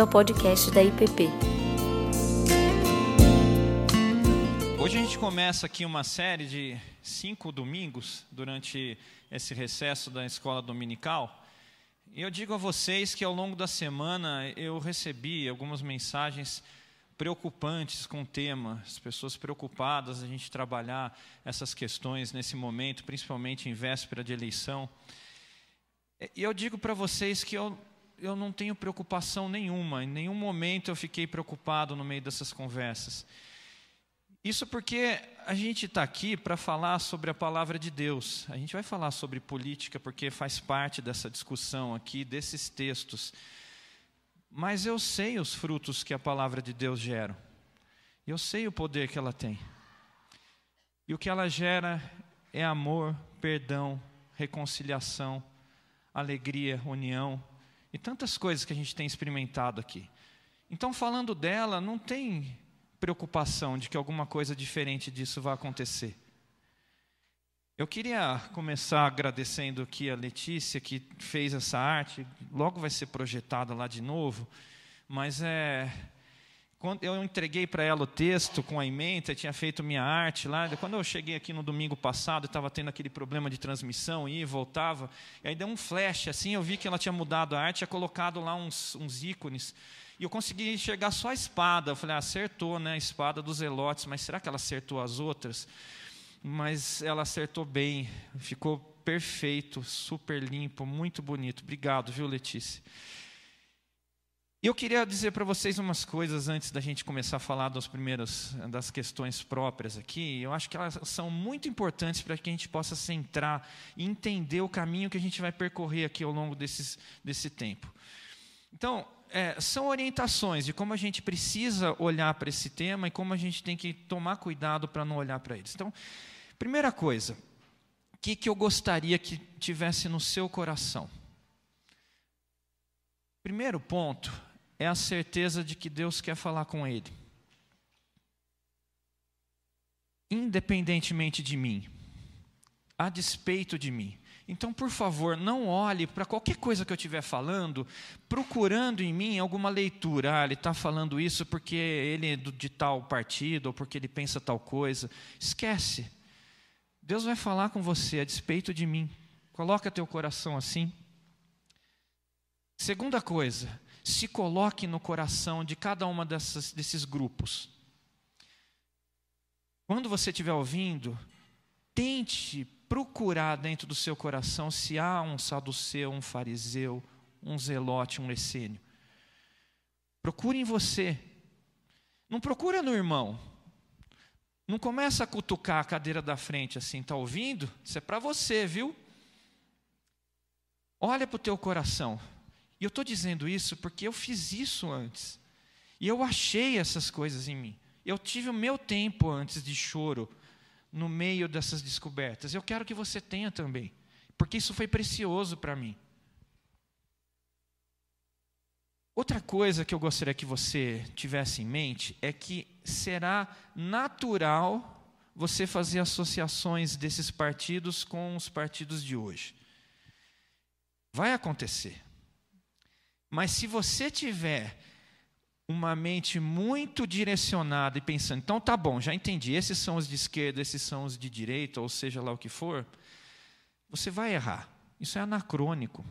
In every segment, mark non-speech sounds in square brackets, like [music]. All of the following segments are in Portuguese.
bem-vindo ao podcast da IPP. Hoje a gente começa aqui uma série de cinco domingos durante esse recesso da escola dominical. E eu digo a vocês que ao longo da semana eu recebi algumas mensagens preocupantes com o tema, as pessoas preocupadas a gente trabalhar essas questões nesse momento, principalmente em véspera de eleição. E eu digo para vocês que eu, eu não tenho preocupação nenhuma, em nenhum momento eu fiquei preocupado no meio dessas conversas. Isso porque a gente está aqui para falar sobre a palavra de Deus. A gente vai falar sobre política porque faz parte dessa discussão aqui, desses textos. Mas eu sei os frutos que a palavra de Deus gera. Eu sei o poder que ela tem. E o que ela gera é amor, perdão, reconciliação, alegria, união e tantas coisas que a gente tem experimentado aqui. Então, falando dela, não tem preocupação de que alguma coisa diferente disso vai acontecer. Eu queria começar agradecendo aqui a Letícia que fez essa arte, logo vai ser projetada lá de novo, mas é quando eu entreguei para ela o texto com a ementa, tinha feito minha arte lá. Quando eu cheguei aqui no domingo passado, estava tendo aquele problema de transmissão, e voltava. E aí deu um flash, assim, eu vi que ela tinha mudado a arte, tinha colocado lá uns, uns ícones. E eu consegui enxergar só a espada. Eu falei, ah, acertou, né? A espada dos Elotes, mas será que ela acertou as outras? mas ela acertou bem, ficou perfeito, super limpo, muito bonito. Obrigado, viu, Letícia? E eu queria dizer para vocês umas coisas antes da gente começar a falar das primeiras das questões próprias aqui. Eu acho que elas são muito importantes para que a gente possa centrar e entender o caminho que a gente vai percorrer aqui ao longo desses, desse tempo. Então, é, são orientações de como a gente precisa olhar para esse tema e como a gente tem que tomar cuidado para não olhar para eles. Então, Primeira coisa, o que, que eu gostaria que tivesse no seu coração? Primeiro ponto é a certeza de que Deus quer falar com ele. Independentemente de mim, a despeito de mim. Então, por favor, não olhe para qualquer coisa que eu estiver falando, procurando em mim alguma leitura. Ah, ele está falando isso porque ele é de tal partido, ou porque ele pensa tal coisa. Esquece. Deus vai falar com você a despeito de mim. Coloca teu coração assim. Segunda coisa, se coloque no coração de cada uma desses grupos. Quando você estiver ouvindo, tente procurar dentro do seu coração se há um saduceu, um fariseu, um zelote, um essênio. Procure em você. Não procura no irmão. Não começa a cutucar a cadeira da frente assim, está ouvindo? Isso é para você, viu? Olha para o teu coração. E eu estou dizendo isso porque eu fiz isso antes. E eu achei essas coisas em mim. Eu tive o meu tempo antes de choro no meio dessas descobertas. Eu quero que você tenha também, porque isso foi precioso para mim. Outra coisa que eu gostaria que você tivesse em mente é que será natural você fazer associações desses partidos com os partidos de hoje. Vai acontecer. Mas se você tiver uma mente muito direcionada e pensando, então tá bom, já entendi, esses são os de esquerda, esses são os de direita, ou seja lá o que for, você vai errar. Isso é anacrônico.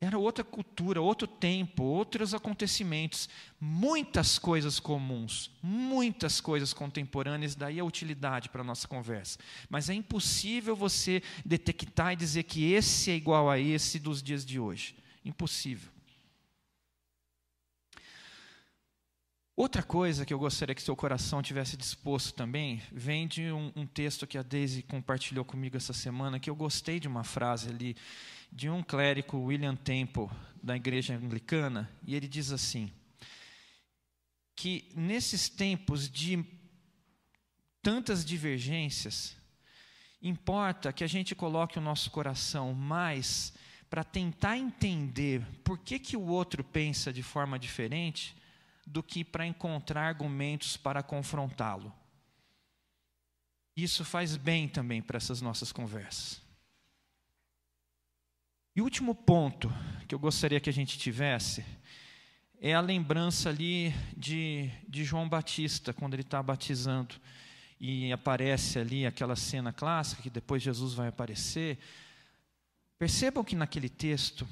Era outra cultura, outro tempo, outros acontecimentos, muitas coisas comuns, muitas coisas contemporâneas, daí a utilidade para a nossa conversa. Mas é impossível você detectar e dizer que esse é igual a esse dos dias de hoje. Impossível. Outra coisa que eu gostaria que seu coração tivesse disposto também vem de um, um texto que a Daisy compartilhou comigo essa semana, que eu gostei de uma frase ali de um clérigo, William Temple, da igreja anglicana, e ele diz assim: que nesses tempos de tantas divergências, importa que a gente coloque o nosso coração mais para tentar entender por que, que o outro pensa de forma diferente do que para encontrar argumentos para confrontá-lo. Isso faz bem também para essas nossas conversas. E o último ponto que eu gostaria que a gente tivesse é a lembrança ali de, de João Batista, quando ele está batizando. E aparece ali aquela cena clássica, que depois Jesus vai aparecer. Percebam que naquele texto,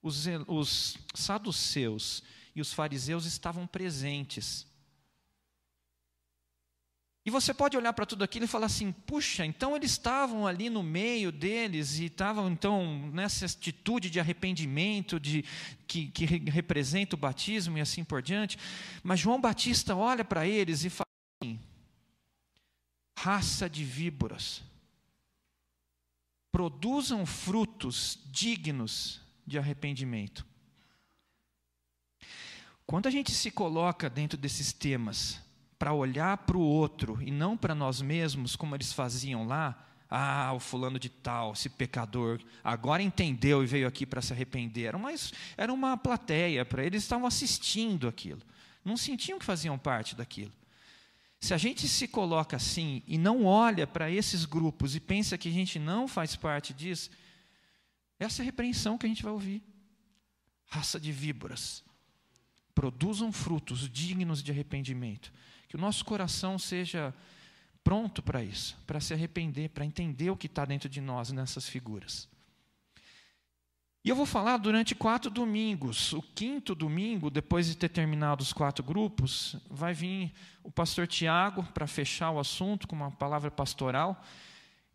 os, os saduceus e os fariseus estavam presentes. E você pode olhar para tudo aquilo e falar assim: puxa, então eles estavam ali no meio deles e estavam então nessa atitude de arrependimento, de que, que representa o batismo e assim por diante. Mas João Batista olha para eles e fala assim: raça de víboras, produzam frutos dignos de arrependimento. Quando a gente se coloca dentro desses temas, para olhar para o outro e não para nós mesmos, como eles faziam lá. Ah, o fulano de tal, esse pecador, agora entendeu e veio aqui para se arrepender. Era uma, era uma plateia para eles, estavam assistindo aquilo. Não sentiam que faziam parte daquilo. Se a gente se coloca assim e não olha para esses grupos e pensa que a gente não faz parte disso, essa é a repreensão que a gente vai ouvir. Raça de víboras, produzam frutos dignos de arrependimento. Que o nosso coração seja pronto para isso, para se arrepender, para entender o que está dentro de nós nessas figuras. E eu vou falar durante quatro domingos. O quinto domingo, depois de ter terminado os quatro grupos, vai vir o pastor Tiago para fechar o assunto com uma palavra pastoral.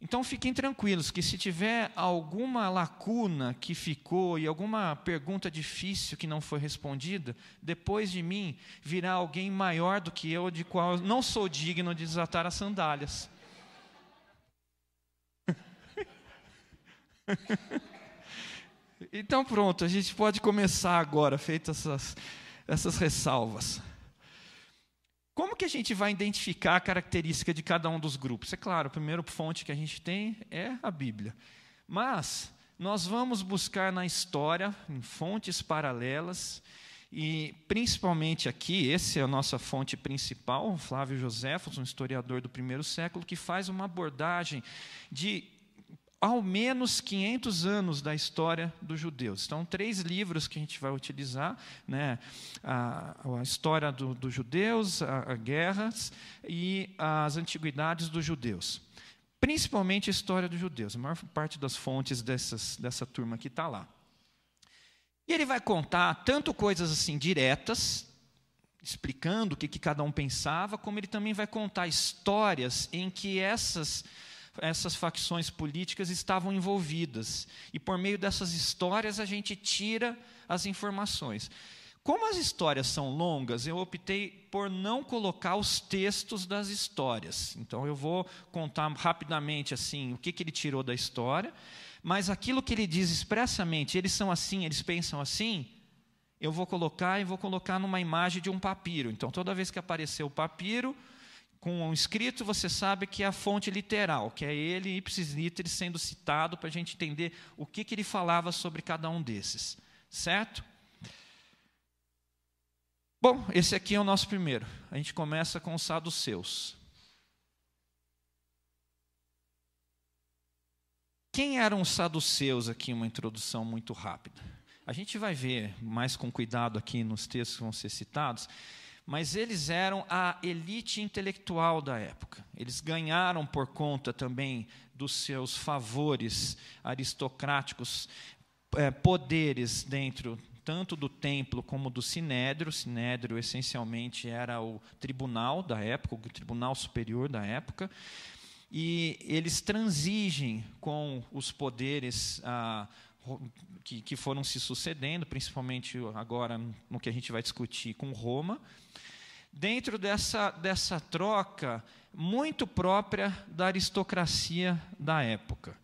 Então fiquem tranquilos que se tiver alguma lacuna que ficou e alguma pergunta difícil que não foi respondida, depois de mim virá alguém maior do que eu, de qual não sou digno de desatar as sandálias. [laughs] então pronto, a gente pode começar agora, feitas essas, essas ressalvas. Como que a gente vai identificar a característica de cada um dos grupos? É claro, a primeira fonte que a gente tem é a Bíblia. Mas nós vamos buscar na história, em fontes paralelas, e principalmente aqui, essa é a nossa fonte principal, Flávio Joséfos, um historiador do primeiro século, que faz uma abordagem de ao menos 500 anos da história dos judeus. Então, três livros que a gente vai utilizar: né? a, a história dos do judeus, a, guerras e as antiguidades dos judeus. Principalmente a história dos judeus. A maior parte das fontes dessas, dessa turma aqui está lá. E ele vai contar tanto coisas assim diretas, explicando o que, que cada um pensava, como ele também vai contar histórias em que essas essas facções políticas estavam envolvidas. E por meio dessas histórias a gente tira as informações. Como as histórias são longas, eu optei por não colocar os textos das histórias. Então eu vou contar rapidamente assim o que, que ele tirou da história, mas aquilo que ele diz expressamente, eles são assim, eles pensam assim, eu vou colocar e vou colocar numa imagem de um papiro. Então toda vez que aparecer o papiro, com um escrito, você sabe que é a fonte literal, que é ele, ipsis literis, sendo citado para a gente entender o que, que ele falava sobre cada um desses. Certo? Bom, esse aqui é o nosso primeiro. A gente começa com os saduceus. Quem eram os saduceus aqui? Uma introdução muito rápida. A gente vai ver mais com cuidado aqui nos textos que vão ser citados mas eles eram a elite intelectual da época. Eles ganharam por conta também dos seus favores aristocráticos, é, poderes dentro tanto do templo como do sinédrio. O sinédrio essencialmente era o tribunal da época, o tribunal superior da época. E eles transigem com os poderes ah, que, que foram se sucedendo, principalmente agora no que a gente vai discutir com Roma, dentro dessa, dessa troca muito própria da aristocracia da época.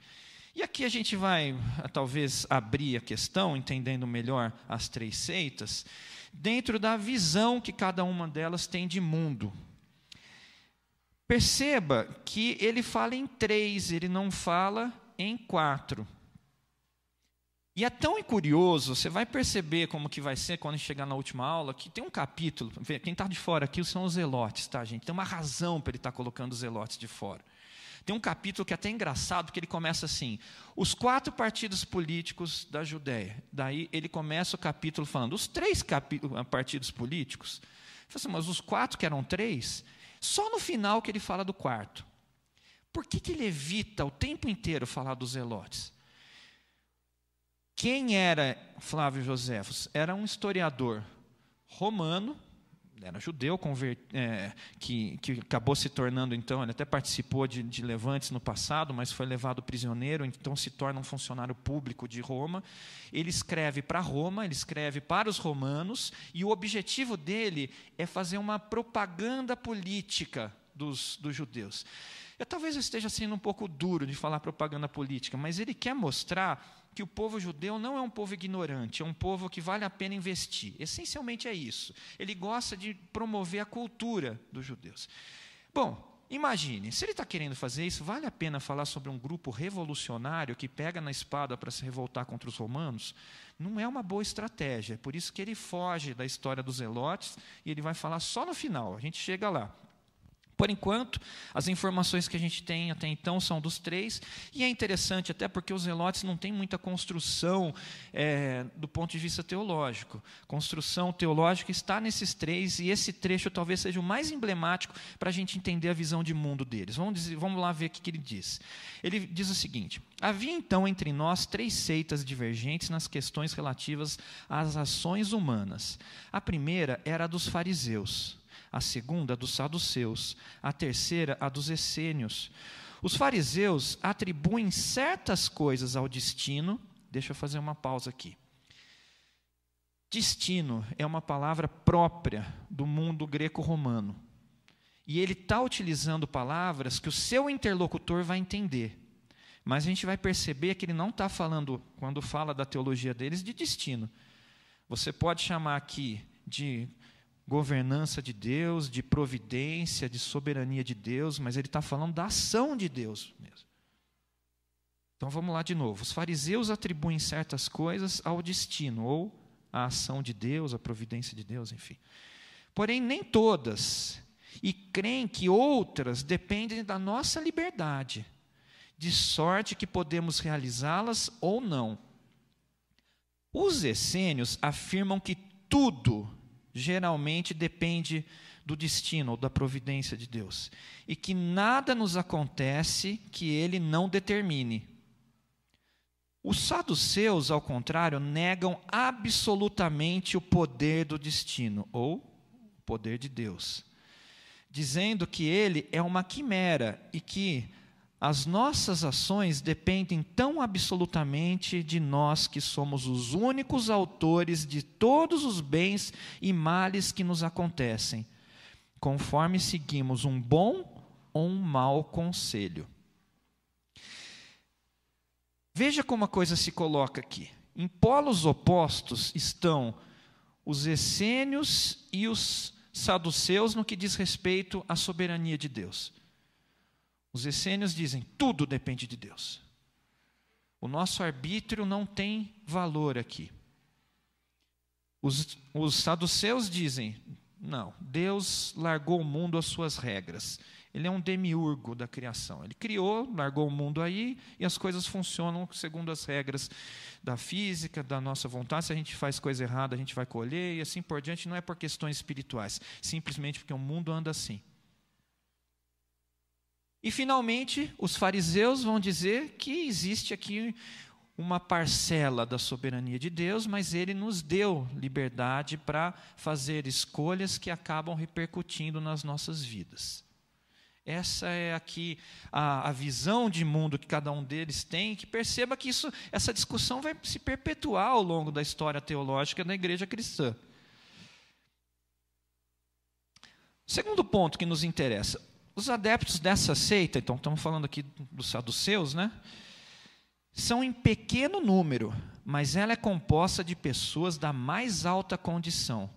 E aqui a gente vai, talvez, abrir a questão, entendendo melhor as três seitas, dentro da visão que cada uma delas tem de mundo. Perceba que ele fala em três, ele não fala em quatro. E é tão curioso, você vai perceber como que vai ser quando chegar na última aula, que tem um capítulo, quem está de fora aqui são os zelotes, tá, gente? Tem uma razão para ele estar tá colocando os zelotes de fora. Tem um capítulo que é até engraçado, que ele começa assim: os quatro partidos políticos da Judéia. Daí ele começa o capítulo falando: os três partidos políticos. Assim, mas os quatro que eram três, só no final que ele fala do quarto. Por que, que ele evita o tempo inteiro falar dos zelotes? Quem era Flávio Joséfos? Era um historiador romano, era judeu, é, que, que, acabou se tornando, então, ele até participou de, de levantes no passado, mas foi levado prisioneiro, então se torna um funcionário público de Roma. Ele escreve para Roma, ele escreve para os romanos, e o objetivo dele é fazer uma propaganda política dos, dos judeus. Eu talvez eu esteja sendo um pouco duro de falar propaganda política, mas ele quer mostrar que o povo judeu não é um povo ignorante, é um povo que vale a pena investir. Essencialmente é isso. Ele gosta de promover a cultura dos judeus. Bom, imagine, se ele está querendo fazer isso, vale a pena falar sobre um grupo revolucionário que pega na espada para se revoltar contra os romanos? Não é uma boa estratégia. É por isso que ele foge da história dos Zelotes e ele vai falar só no final. A gente chega lá. Por enquanto, as informações que a gente tem até então são dos três, e é interessante até porque os zelotes não têm muita construção é, do ponto de vista teológico. Construção teológica está nesses três, e esse trecho talvez seja o mais emblemático para a gente entender a visão de mundo deles. Vamos, dizer, vamos lá ver o que, que ele diz. Ele diz o seguinte: Havia então entre nós três seitas divergentes nas questões relativas às ações humanas. A primeira era a dos fariseus a segunda a dos saduceus, a terceira a dos essênios. Os fariseus atribuem certas coisas ao destino. Deixa eu fazer uma pausa aqui. Destino é uma palavra própria do mundo greco-romano. E ele está utilizando palavras que o seu interlocutor vai entender. Mas a gente vai perceber que ele não está falando, quando fala da teologia deles, de destino. Você pode chamar aqui de governança de Deus, de providência, de soberania de Deus, mas ele está falando da ação de Deus mesmo. Então vamos lá de novo. Os fariseus atribuem certas coisas ao destino, ou à ação de Deus, à providência de Deus, enfim. Porém, nem todas. E creem que outras dependem da nossa liberdade, de sorte que podemos realizá-las ou não. Os essênios afirmam que tudo geralmente depende do destino ou da providência de Deus. E que nada nos acontece que ele não determine. Os saduceus, ao contrário, negam absolutamente o poder do destino, ou o poder de Deus, dizendo que ele é uma quimera e que as nossas ações dependem tão absolutamente de nós que somos os únicos autores de todos os bens e males que nos acontecem, conforme seguimos um bom ou um mau conselho. Veja como a coisa se coloca aqui. Em polos opostos estão os essênios e os saduceus no que diz respeito à soberania de Deus. Os essênios dizem: tudo depende de Deus. O nosso arbítrio não tem valor aqui. Os, os saduceus dizem: não, Deus largou o mundo às suas regras. Ele é um demiurgo da criação. Ele criou, largou o mundo aí e as coisas funcionam segundo as regras da física, da nossa vontade. Se a gente faz coisa errada, a gente vai colher e assim por diante. Não é por questões espirituais, simplesmente porque o mundo anda assim. E finalmente, os fariseus vão dizer que existe aqui uma parcela da soberania de Deus, mas ele nos deu liberdade para fazer escolhas que acabam repercutindo nas nossas vidas. Essa é aqui a, a, visão de mundo que cada um deles tem, que perceba que isso, essa discussão vai se perpetuar ao longo da história teológica da igreja cristã. Segundo ponto que nos interessa: os adeptos dessa seita, então estamos falando aqui dos saduceus, né? São em pequeno número, mas ela é composta de pessoas da mais alta condição.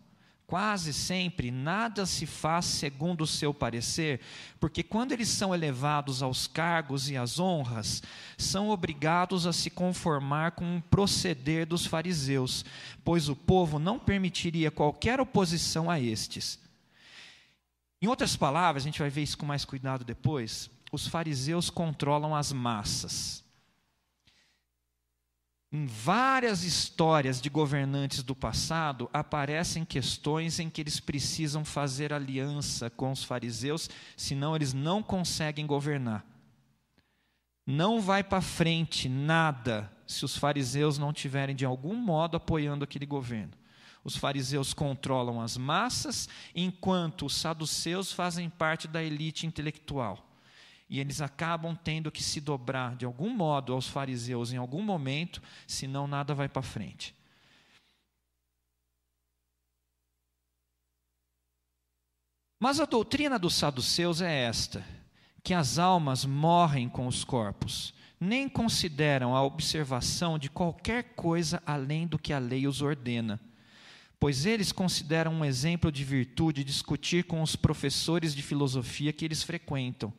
Quase sempre nada se faz segundo o seu parecer, porque quando eles são elevados aos cargos e às honras, são obrigados a se conformar com o proceder dos fariseus, pois o povo não permitiria qualquer oposição a estes. Em outras palavras, a gente vai ver isso com mais cuidado depois. os fariseus controlam as massas. Em várias histórias de governantes do passado aparecem questões em que eles precisam fazer aliança com os fariseus, senão eles não conseguem governar. Não vai para frente nada se os fariseus não tiverem de algum modo apoiando aquele governo. Os fariseus controlam as massas, enquanto os saduceus fazem parte da elite intelectual e eles acabam tendo que se dobrar de algum modo aos fariseus em algum momento, senão nada vai para frente. Mas a doutrina dos saduceus é esta: que as almas morrem com os corpos, nem consideram a observação de qualquer coisa além do que a lei os ordena. Pois eles consideram um exemplo de virtude discutir com os professores de filosofia que eles frequentam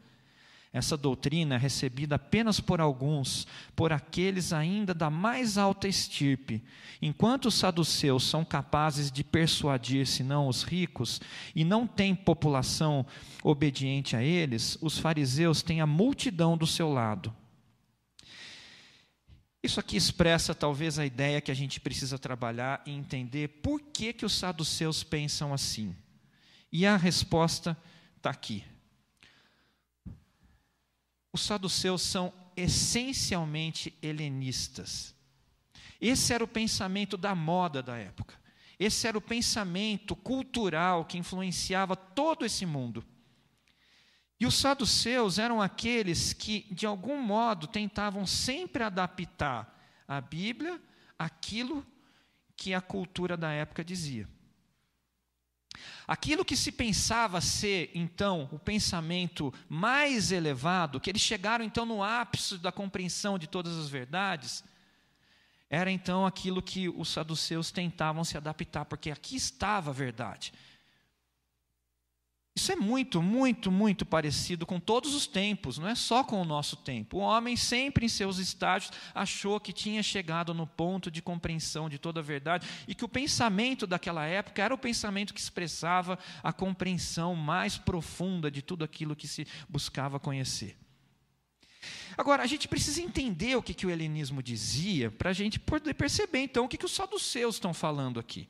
essa doutrina é recebida apenas por alguns, por aqueles ainda da mais alta estirpe. Enquanto os saduceus são capazes de persuadir, senão os ricos, e não têm população obediente a eles, os fariseus têm a multidão do seu lado. Isso aqui expressa talvez a ideia que a gente precisa trabalhar e entender por que, que os saduceus pensam assim. E a resposta está aqui os saduceus são essencialmente helenistas. Esse era o pensamento da moda da época. Esse era o pensamento cultural que influenciava todo esse mundo. E os saduceus eram aqueles que, de algum modo, tentavam sempre adaptar a Bíblia àquilo que a cultura da época dizia. Aquilo que se pensava ser, então, o pensamento mais elevado, que eles chegaram, então, no ápice da compreensão de todas as verdades, era, então, aquilo que os saduceus tentavam se adaptar, porque aqui estava a verdade. Isso é muito, muito, muito parecido com todos os tempos, não é só com o nosso tempo. O homem, sempre em seus estágios, achou que tinha chegado no ponto de compreensão de toda a verdade e que o pensamento daquela época era o pensamento que expressava a compreensão mais profunda de tudo aquilo que se buscava conhecer. Agora, a gente precisa entender o que, que o helenismo dizia para a gente poder perceber, então, o que, que os saduceus estão falando aqui.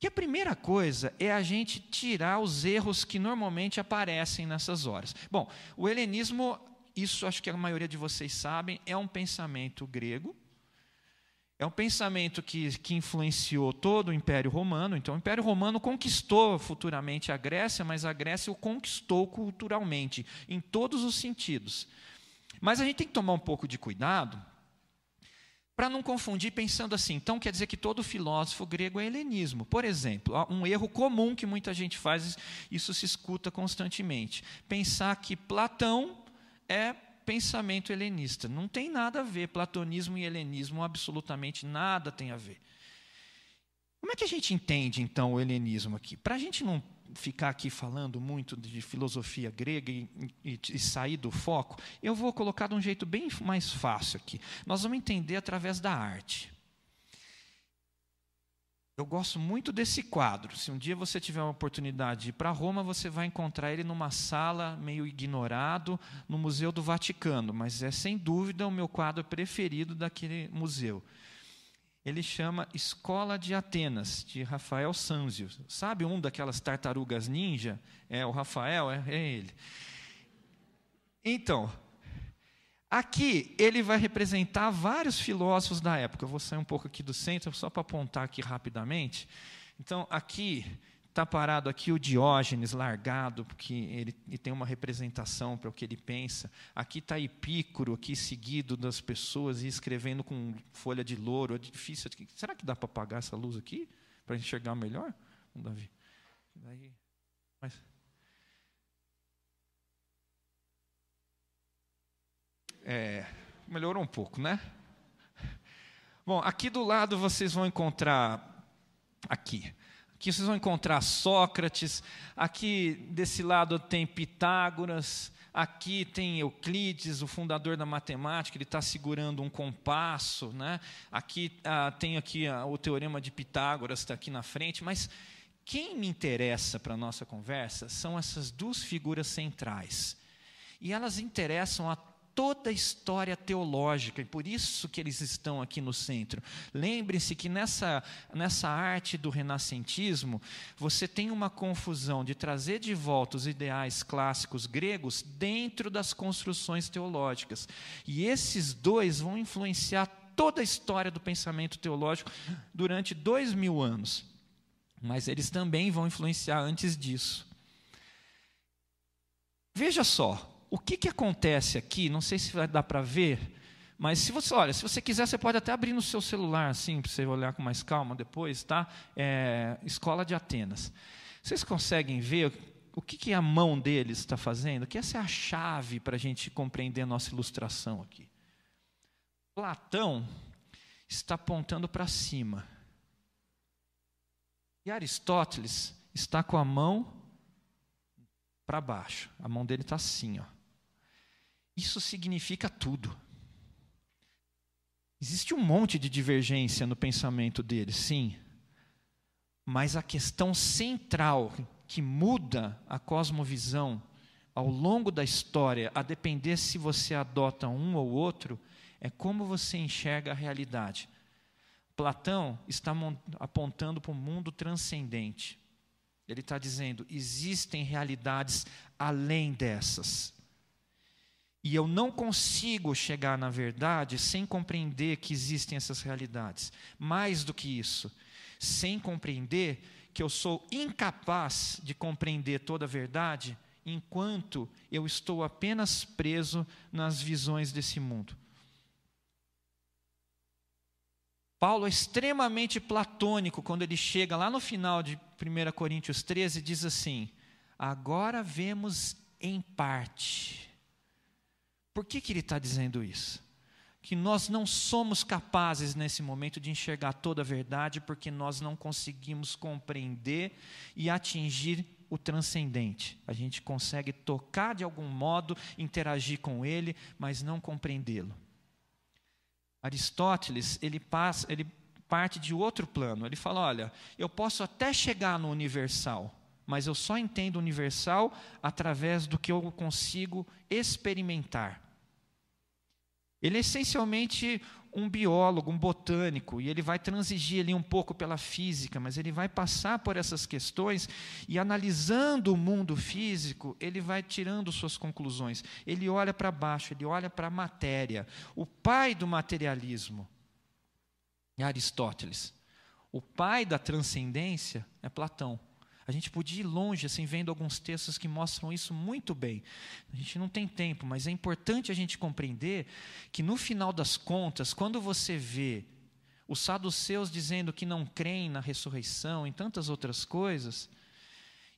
Que a primeira coisa é a gente tirar os erros que normalmente aparecem nessas horas. Bom, o helenismo, isso acho que a maioria de vocês sabem, é um pensamento grego, é um pensamento que, que influenciou todo o Império Romano. Então, o Império Romano conquistou futuramente a Grécia, mas a Grécia o conquistou culturalmente, em todos os sentidos. Mas a gente tem que tomar um pouco de cuidado, para não confundir pensando assim, então quer dizer que todo filósofo grego é helenismo. Por exemplo, um erro comum que muita gente faz, isso se escuta constantemente, pensar que Platão é pensamento helenista. Não tem nada a ver, platonismo e helenismo absolutamente nada tem a ver. Como é que a gente entende então o helenismo aqui? Para a gente não ficar aqui falando muito de filosofia grega e, e, e, sair do foco, eu vou colocar de um jeito bem mais fácil aqui. Nós vamos entender através da arte. Eu gosto muito desse quadro. Se um dia você tiver uma oportunidade de ir para Roma, você vai encontrar ele numa sala meio ignorado no Museu do Vaticano, mas é sem dúvida o meu quadro preferido daquele museu ele chama Escola de Atenas, de Rafael Sanzio. Sabe um daquelas tartarugas ninja? É o Rafael, é, é ele. Então, aqui ele vai representar vários filósofos da época. Eu vou sair um pouco aqui do centro, só para apontar aqui rapidamente. Então, aqui Está parado aqui o Diógenes largado, porque ele, ele tem uma representação para o que ele pensa. Aqui está Epícoro, aqui seguido das pessoas e escrevendo com folha de louro. É difícil. Será que dá para apagar essa luz aqui? Para enxergar melhor? Não, Davi? Daí, mas... É, melhorou um pouco, né? Bom, aqui do lado vocês vão encontrar aqui Aqui vocês vão encontrar Sócrates, aqui desse lado tem Pitágoras, aqui tem Euclides, o fundador da matemática, ele está segurando um compasso, né? aqui ah, tem aqui ah, o teorema de Pitágoras, está aqui na frente, mas quem me interessa para a nossa conversa são essas duas figuras centrais. E elas interessam a toda a história teológica, e por isso que eles estão aqui no centro. Lembre-se que nessa, nessa arte do renascentismo, você tem uma confusão de trazer de volta os ideais clássicos gregos dentro das construções teológicas. E esses dois vão influenciar toda a história do pensamento teológico durante dois mil anos. Mas eles também vão influenciar antes disso. Veja só, o que, que acontece aqui, não sei se vai dar para ver, mas se você, olha, se você quiser, você pode até abrir no seu celular, assim, para você olhar com mais calma depois, tá? É, Escola de Atenas. Vocês conseguem ver o que, que a mão deles está fazendo? Que essa é a chave para a gente compreender a nossa ilustração aqui. Platão está apontando para cima. E Aristóteles está com a mão para baixo. A mão dele está assim, ó. Isso significa tudo. Existe um monte de divergência no pensamento dele, sim. Mas a questão central que muda a cosmovisão ao longo da história, a depender se você adota um ou outro, é como você enxerga a realidade. Platão está apontando para o mundo transcendente. Ele está dizendo: existem realidades além dessas. E eu não consigo chegar na verdade sem compreender que existem essas realidades. Mais do que isso, sem compreender que eu sou incapaz de compreender toda a verdade enquanto eu estou apenas preso nas visões desse mundo. Paulo é extremamente platônico quando ele chega lá no final de 1 Coríntios 13 e diz assim: Agora vemos em parte por que, que ele está dizendo isso? Que nós não somos capazes nesse momento de enxergar toda a verdade porque nós não conseguimos compreender e atingir o transcendente. A gente consegue tocar de algum modo, interagir com ele, mas não compreendê-lo. Aristóteles, ele, passa, ele parte de outro plano. Ele fala: olha, eu posso até chegar no universal, mas eu só entendo universal através do que eu consigo experimentar. Ele é essencialmente um biólogo, um botânico, e ele vai transigir ali um pouco pela física, mas ele vai passar por essas questões e analisando o mundo físico, ele vai tirando suas conclusões. Ele olha para baixo, ele olha para a matéria. O pai do materialismo é Aristóteles. O pai da transcendência é Platão. A gente podia ir longe, assim, vendo alguns textos que mostram isso muito bem. A gente não tem tempo, mas é importante a gente compreender que, no final das contas, quando você vê os saduceus dizendo que não creem na ressurreição, em tantas outras coisas,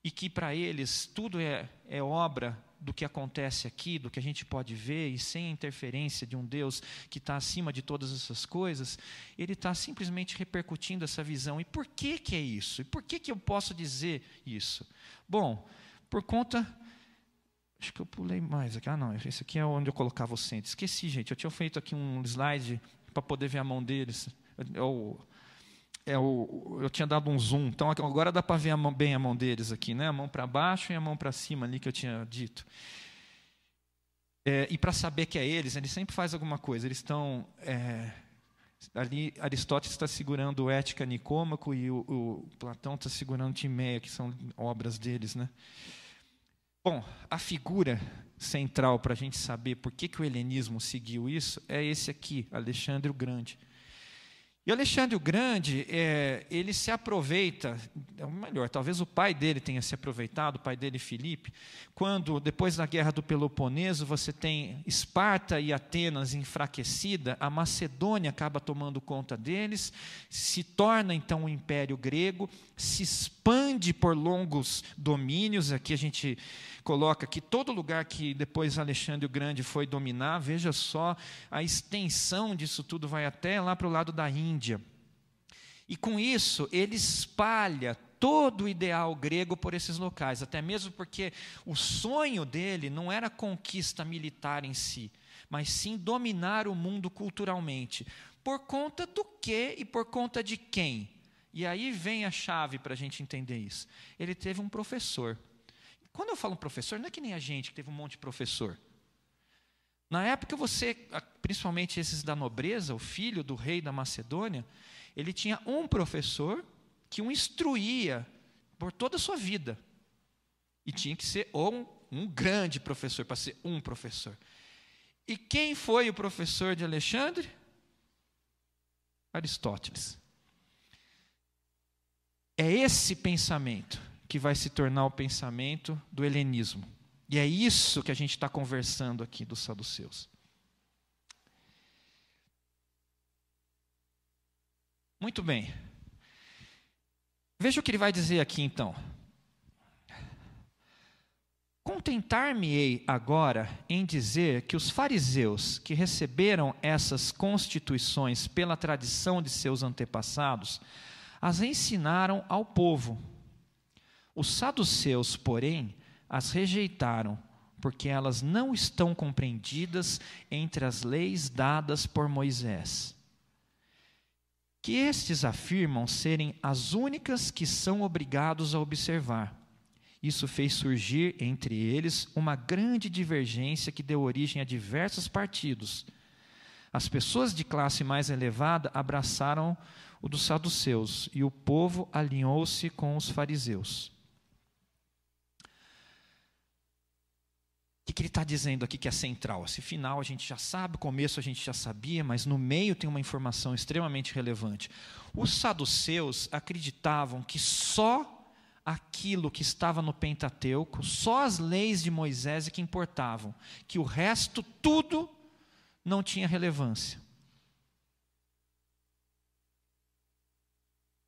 e que para eles tudo é, é obra do que acontece aqui, do que a gente pode ver, e sem a interferência de um Deus que está acima de todas essas coisas, ele está simplesmente repercutindo essa visão. E por que, que é isso? E por que, que eu posso dizer isso? Bom, por conta. Acho que eu pulei mais aqui. Ah, não, esse aqui é onde eu colocava o centro. Esqueci, gente. Eu tinha feito aqui um slide para poder ver a mão deles. Eu, é o, eu tinha dado um zoom, então agora dá para ver a mão, bem a mão deles aqui, né? a mão para baixo e a mão para cima ali que eu tinha dito. É, e para saber que é eles, ele sempre faz alguma coisa. Eles estão. É, ali, Aristóteles está segurando Ética Nicômaco e o, o Platão está segurando Timeia, que são obras deles. Né? Bom, a figura central para a gente saber por que, que o helenismo seguiu isso é esse aqui, Alexandre o Grande. E Alexandre o Grande, é, ele se aproveita, melhor, talvez o pai dele tenha se aproveitado, o pai dele Filipe, quando depois da guerra do Peloponeso você tem Esparta e Atenas enfraquecida, a Macedônia acaba tomando conta deles, se torna então o Império Grego, se expande por longos domínios, aqui a gente coloca que todo lugar que depois Alexandre o Grande foi dominar, veja só, a extensão disso tudo vai até lá para o lado da Índia. E com isso, ele espalha todo o ideal grego por esses locais, até mesmo porque o sonho dele não era conquista militar em si, mas sim dominar o mundo culturalmente. Por conta do que e por conta de quem? E aí vem a chave para a gente entender isso. Ele teve um professor quando eu falo professor, não é que nem a gente que teve um monte de professor. Na época, você, principalmente esses da nobreza, o filho do rei da Macedônia, ele tinha um professor que o instruía por toda a sua vida. E tinha que ser um, um grande professor, para ser um professor. E quem foi o professor de Alexandre? Aristóteles. É esse pensamento que vai se tornar o pensamento do helenismo. E é isso que a gente está conversando aqui dos saduceus. Muito bem. Veja o que ele vai dizer aqui então. Contentar-me-ei agora em dizer que os fariseus que receberam essas constituições pela tradição de seus antepassados, as ensinaram ao povo. Os saduceus, porém, as rejeitaram, porque elas não estão compreendidas entre as leis dadas por Moisés. Que estes afirmam serem as únicas que são obrigados a observar. Isso fez surgir entre eles uma grande divergência que deu origem a diversos partidos. As pessoas de classe mais elevada abraçaram o dos saduceus e o povo alinhou-se com os fariseus. O que, que ele está dizendo aqui que é central? Esse final a gente já sabe, começo a gente já sabia, mas no meio tem uma informação extremamente relevante. Os saduceus acreditavam que só aquilo que estava no Pentateuco, só as leis de Moisés é que importavam, que o resto tudo não tinha relevância.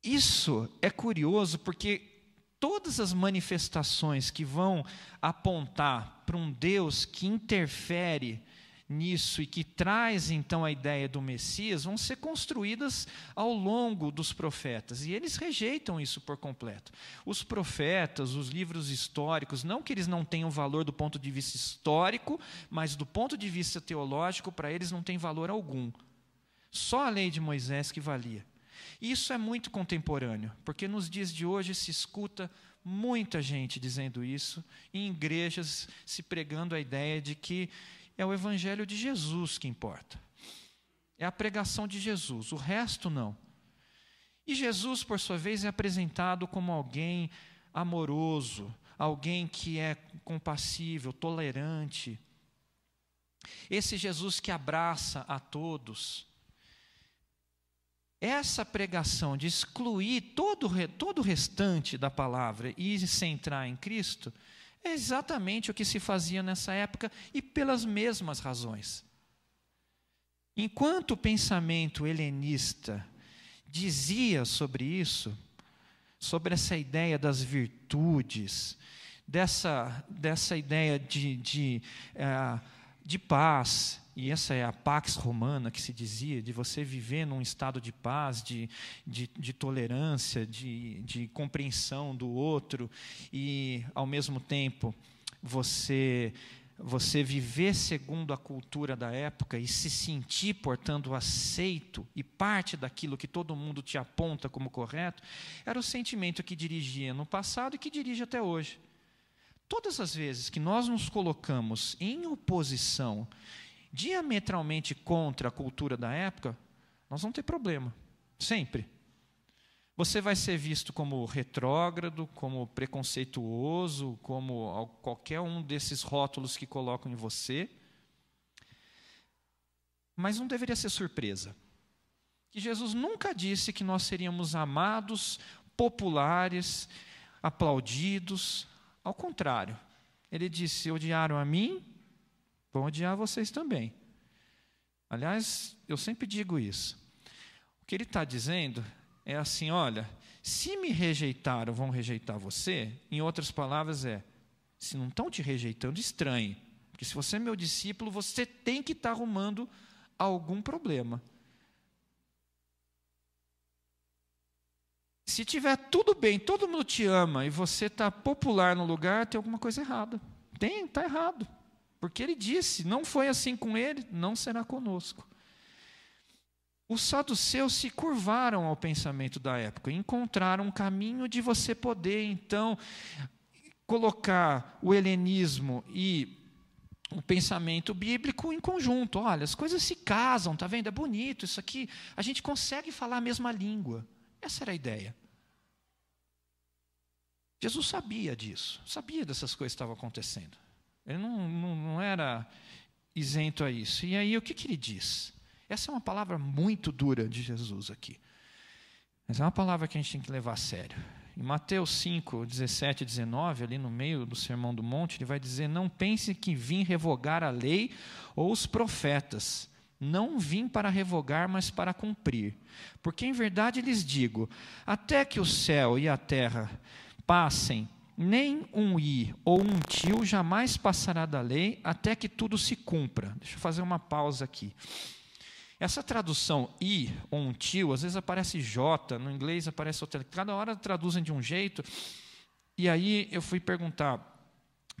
Isso é curioso porque todas as manifestações que vão apontar para um Deus que interfere nisso e que traz então a ideia do Messias vão ser construídas ao longo dos profetas e eles rejeitam isso por completo. Os profetas, os livros históricos, não que eles não tenham valor do ponto de vista histórico, mas do ponto de vista teológico, para eles não tem valor algum. Só a lei de Moisés que valia. Isso é muito contemporâneo, porque nos dias de hoje se escuta muita gente dizendo isso, em igrejas se pregando a ideia de que é o evangelho de Jesus que importa. É a pregação de Jesus, o resto não. E Jesus, por sua vez, é apresentado como alguém amoroso, alguém que é compassível, tolerante. Esse Jesus que abraça a todos, essa pregação de excluir todo, todo o restante da palavra e se centrar em Cristo, é exatamente o que se fazia nessa época e pelas mesmas razões. Enquanto o pensamento helenista dizia sobre isso, sobre essa ideia das virtudes, dessa, dessa ideia de, de, uh, de paz, e essa é a pax romana que se dizia, de você viver num estado de paz, de, de, de, tolerância, de, de compreensão do outro, e, ao mesmo tempo, você, você viver segundo a cultura da época e se sentir, portanto, aceito e parte daquilo que todo mundo te aponta como correto, era o sentimento que dirigia no passado e que dirige até hoje. Todas as vezes que nós nos colocamos em oposição diametralmente contra a cultura da época, nós vamos ter problema. Sempre. Você vai ser visto como retrógrado, como preconceituoso, como qualquer um desses rótulos que colocam em você. Mas não deveria ser surpresa. Que Jesus nunca disse que nós seríamos amados, populares, aplaudidos. Ao contrário, ele disse: odiaram a mim, vão odiar vocês também. Aliás, eu sempre digo isso. O que ele está dizendo é assim: olha, se me rejeitaram, vão rejeitar você. Em outras palavras, é: se não estão te rejeitando, estranhe. Porque se você é meu discípulo, você tem que estar tá arrumando algum problema. Se tiver tudo bem, todo mundo te ama e você está popular no lugar, tem alguma coisa errada. Tem, está errado. Porque ele disse: não foi assim com ele, não será conosco. Os saduceus se curvaram ao pensamento da época, encontraram um caminho de você poder, então, colocar o helenismo e um pensamento bíblico em conjunto. Olha, as coisas se casam, tá vendo? É bonito isso aqui. A gente consegue falar a mesma língua. Essa era a ideia. Jesus sabia disso, sabia dessas coisas que estavam acontecendo. Ele não, não, não era isento a isso. E aí, o que, que ele diz? Essa é uma palavra muito dura de Jesus aqui. Mas é uma palavra que a gente tem que levar a sério. Em Mateus 5, 17 e 19, ali no meio do Sermão do Monte, ele vai dizer: Não pense que vim revogar a lei ou os profetas. Não vim para revogar, mas para cumprir. Porque em verdade lhes digo: até que o céu e a terra passem, nem um i ou um tio jamais passará da lei até que tudo se cumpra. Deixa eu fazer uma pausa aqui. Essa tradução i ou um tio, às vezes aparece j, no inglês aparece outra. Cada hora traduzem de um jeito. E aí eu fui perguntar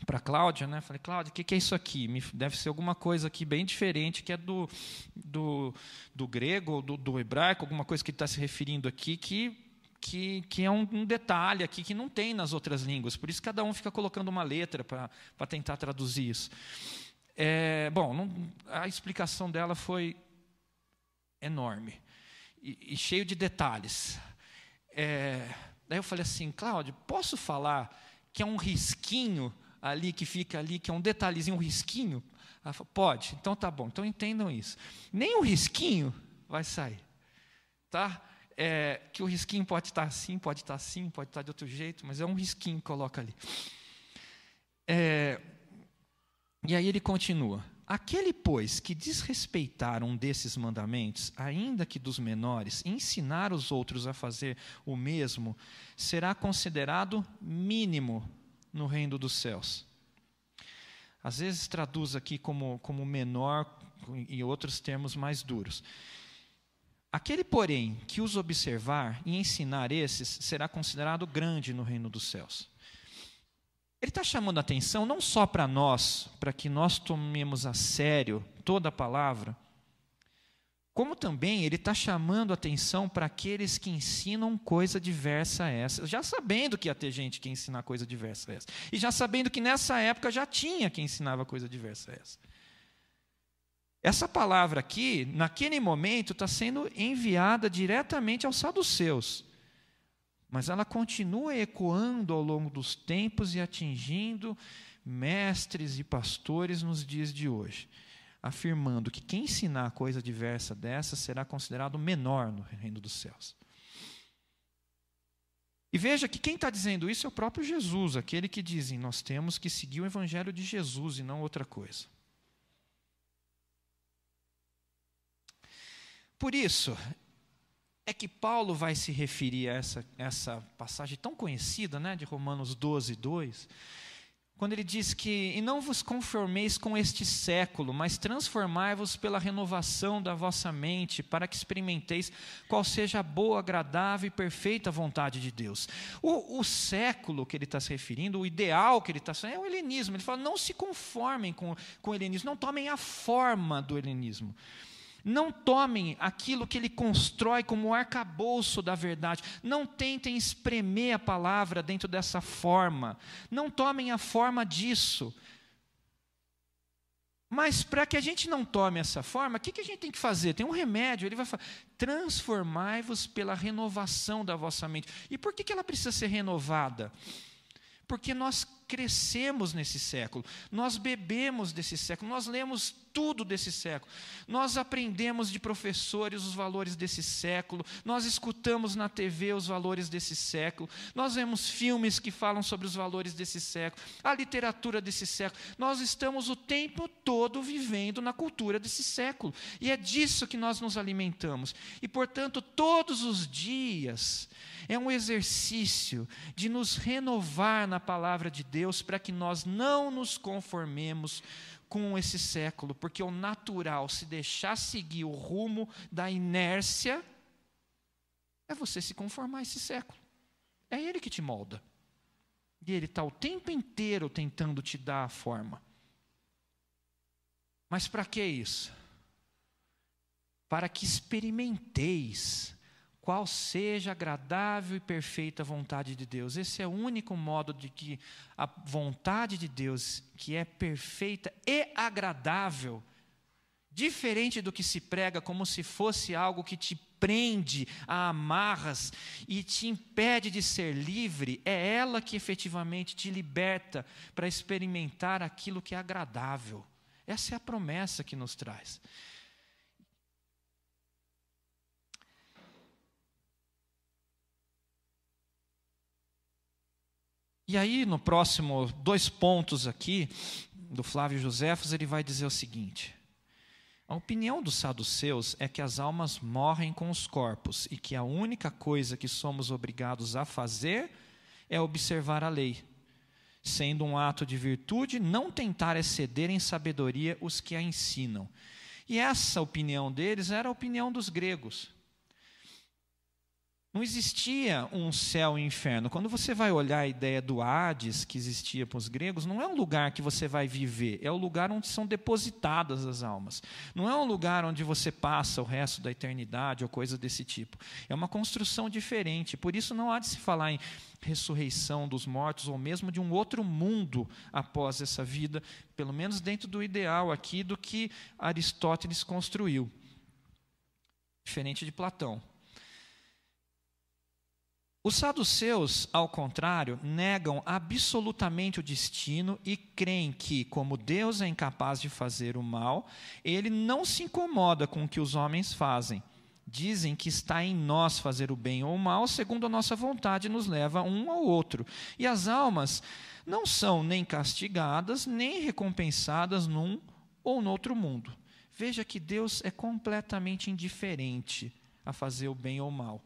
para Cláudia, né? Falei, Cláudia, o que, que, é isso aqui? Me, deve ser alguma coisa aqui bem diferente, que é do, do, do grego, do, do hebraico, alguma coisa que está se referindo aqui, que, que, que é um, um, detalhe aqui que não tem nas outras línguas. Por isso cada um fica colocando uma letra para tentar traduzir isso. É, bom, não, a explicação dela foi enorme e, e cheio de detalhes. É, daí eu falei assim, Cláudio, posso falar que é um risquinho ali que fica ali, que é um detalhezinho, um risquinho? Pode, então tá bom, então entendam isso. Nem um risquinho vai sair. Tá? É, que o risquinho pode estar assim, pode estar assim, pode estar de outro jeito, mas é um risquinho que coloca ali. É, e aí ele continua. Aquele, pois, que desrespeitar um desses mandamentos, ainda que dos menores, ensinar os outros a fazer o mesmo, será considerado mínimo no reino dos céus. Às vezes traduz aqui como, como menor, em outros termos mais duros. Aquele, porém, que os observar e ensinar esses, será considerado grande no reino dos céus. Ele está chamando a atenção não só para nós, para que nós tomemos a sério toda a palavra, como também ele está chamando atenção para aqueles que ensinam coisa diversa a essa, já sabendo que ia ter gente que ensinar coisa diversa a essa, e já sabendo que nessa época já tinha quem ensinava coisa diversa a essa. Essa palavra aqui, naquele momento, está sendo enviada diretamente aos saduceus mas ela continua ecoando ao longo dos tempos e atingindo mestres e pastores nos dias de hoje, afirmando que quem ensinar coisa diversa dessa será considerado menor no reino dos céus. E veja que quem está dizendo isso é o próprio Jesus, aquele que dizem nós temos que seguir o evangelho de Jesus e não outra coisa. Por isso, é que Paulo vai se referir a essa, essa passagem tão conhecida né, de Romanos 12, 2, quando ele diz que, e não vos conformeis com este século, mas transformai-vos pela renovação da vossa mente, para que experimenteis qual seja a boa, agradável e perfeita vontade de Deus. O, o século que ele está se referindo, o ideal que ele está se é o helenismo. Ele fala, não se conformem com, com o helenismo, não tomem a forma do helenismo. Não tomem aquilo que ele constrói como o arcabouço da verdade. Não tentem espremer a palavra dentro dessa forma. Não tomem a forma disso. Mas para que a gente não tome essa forma, o que, que a gente tem que fazer? Tem um remédio, ele vai falar: transformai-vos pela renovação da vossa mente. E por que, que ela precisa ser renovada? Porque nós crescemos nesse século, nós bebemos desse século, nós lemos tudo desse século. Nós aprendemos de professores os valores desse século, nós escutamos na TV os valores desse século, nós vemos filmes que falam sobre os valores desse século, a literatura desse século. Nós estamos o tempo todo vivendo na cultura desse século, e é disso que nós nos alimentamos. E, portanto, todos os dias é um exercício de nos renovar na palavra de Deus para que nós não nos conformemos com esse século, porque o natural, se deixar seguir o rumo da inércia, é você se conformar a esse século. É ele que te molda. E ele está o tempo inteiro tentando te dar a forma. Mas para que isso? Para que experimenteis qual seja agradável e perfeita vontade de Deus. Esse é o único modo de que a vontade de Deus, que é perfeita e agradável, diferente do que se prega como se fosse algo que te prende a amarras e te impede de ser livre, é ela que efetivamente te liberta para experimentar aquilo que é agradável. Essa é a promessa que nos traz. E aí, no próximo dois pontos aqui, do Flávio Josefos, ele vai dizer o seguinte: a opinião dos saduceus é que as almas morrem com os corpos e que a única coisa que somos obrigados a fazer é observar a lei, sendo um ato de virtude não tentar exceder em sabedoria os que a ensinam. E essa opinião deles era a opinião dos gregos. Não existia um céu e inferno. Quando você vai olhar a ideia do Hades que existia para os gregos, não é um lugar que você vai viver, é o lugar onde são depositadas as almas. Não é um lugar onde você passa o resto da eternidade ou coisa desse tipo. É uma construção diferente. Por isso não há de se falar em ressurreição dos mortos ou mesmo de um outro mundo após essa vida, pelo menos dentro do ideal aqui do que Aristóteles construiu. Diferente de Platão. Os saduceus, ao contrário, negam absolutamente o destino e creem que, como Deus é incapaz de fazer o mal, ele não se incomoda com o que os homens fazem. Dizem que está em nós fazer o bem ou o mal, segundo a nossa vontade nos leva um ao outro. E as almas não são nem castigadas, nem recompensadas num ou no outro mundo. Veja que Deus é completamente indiferente a fazer o bem ou o mal.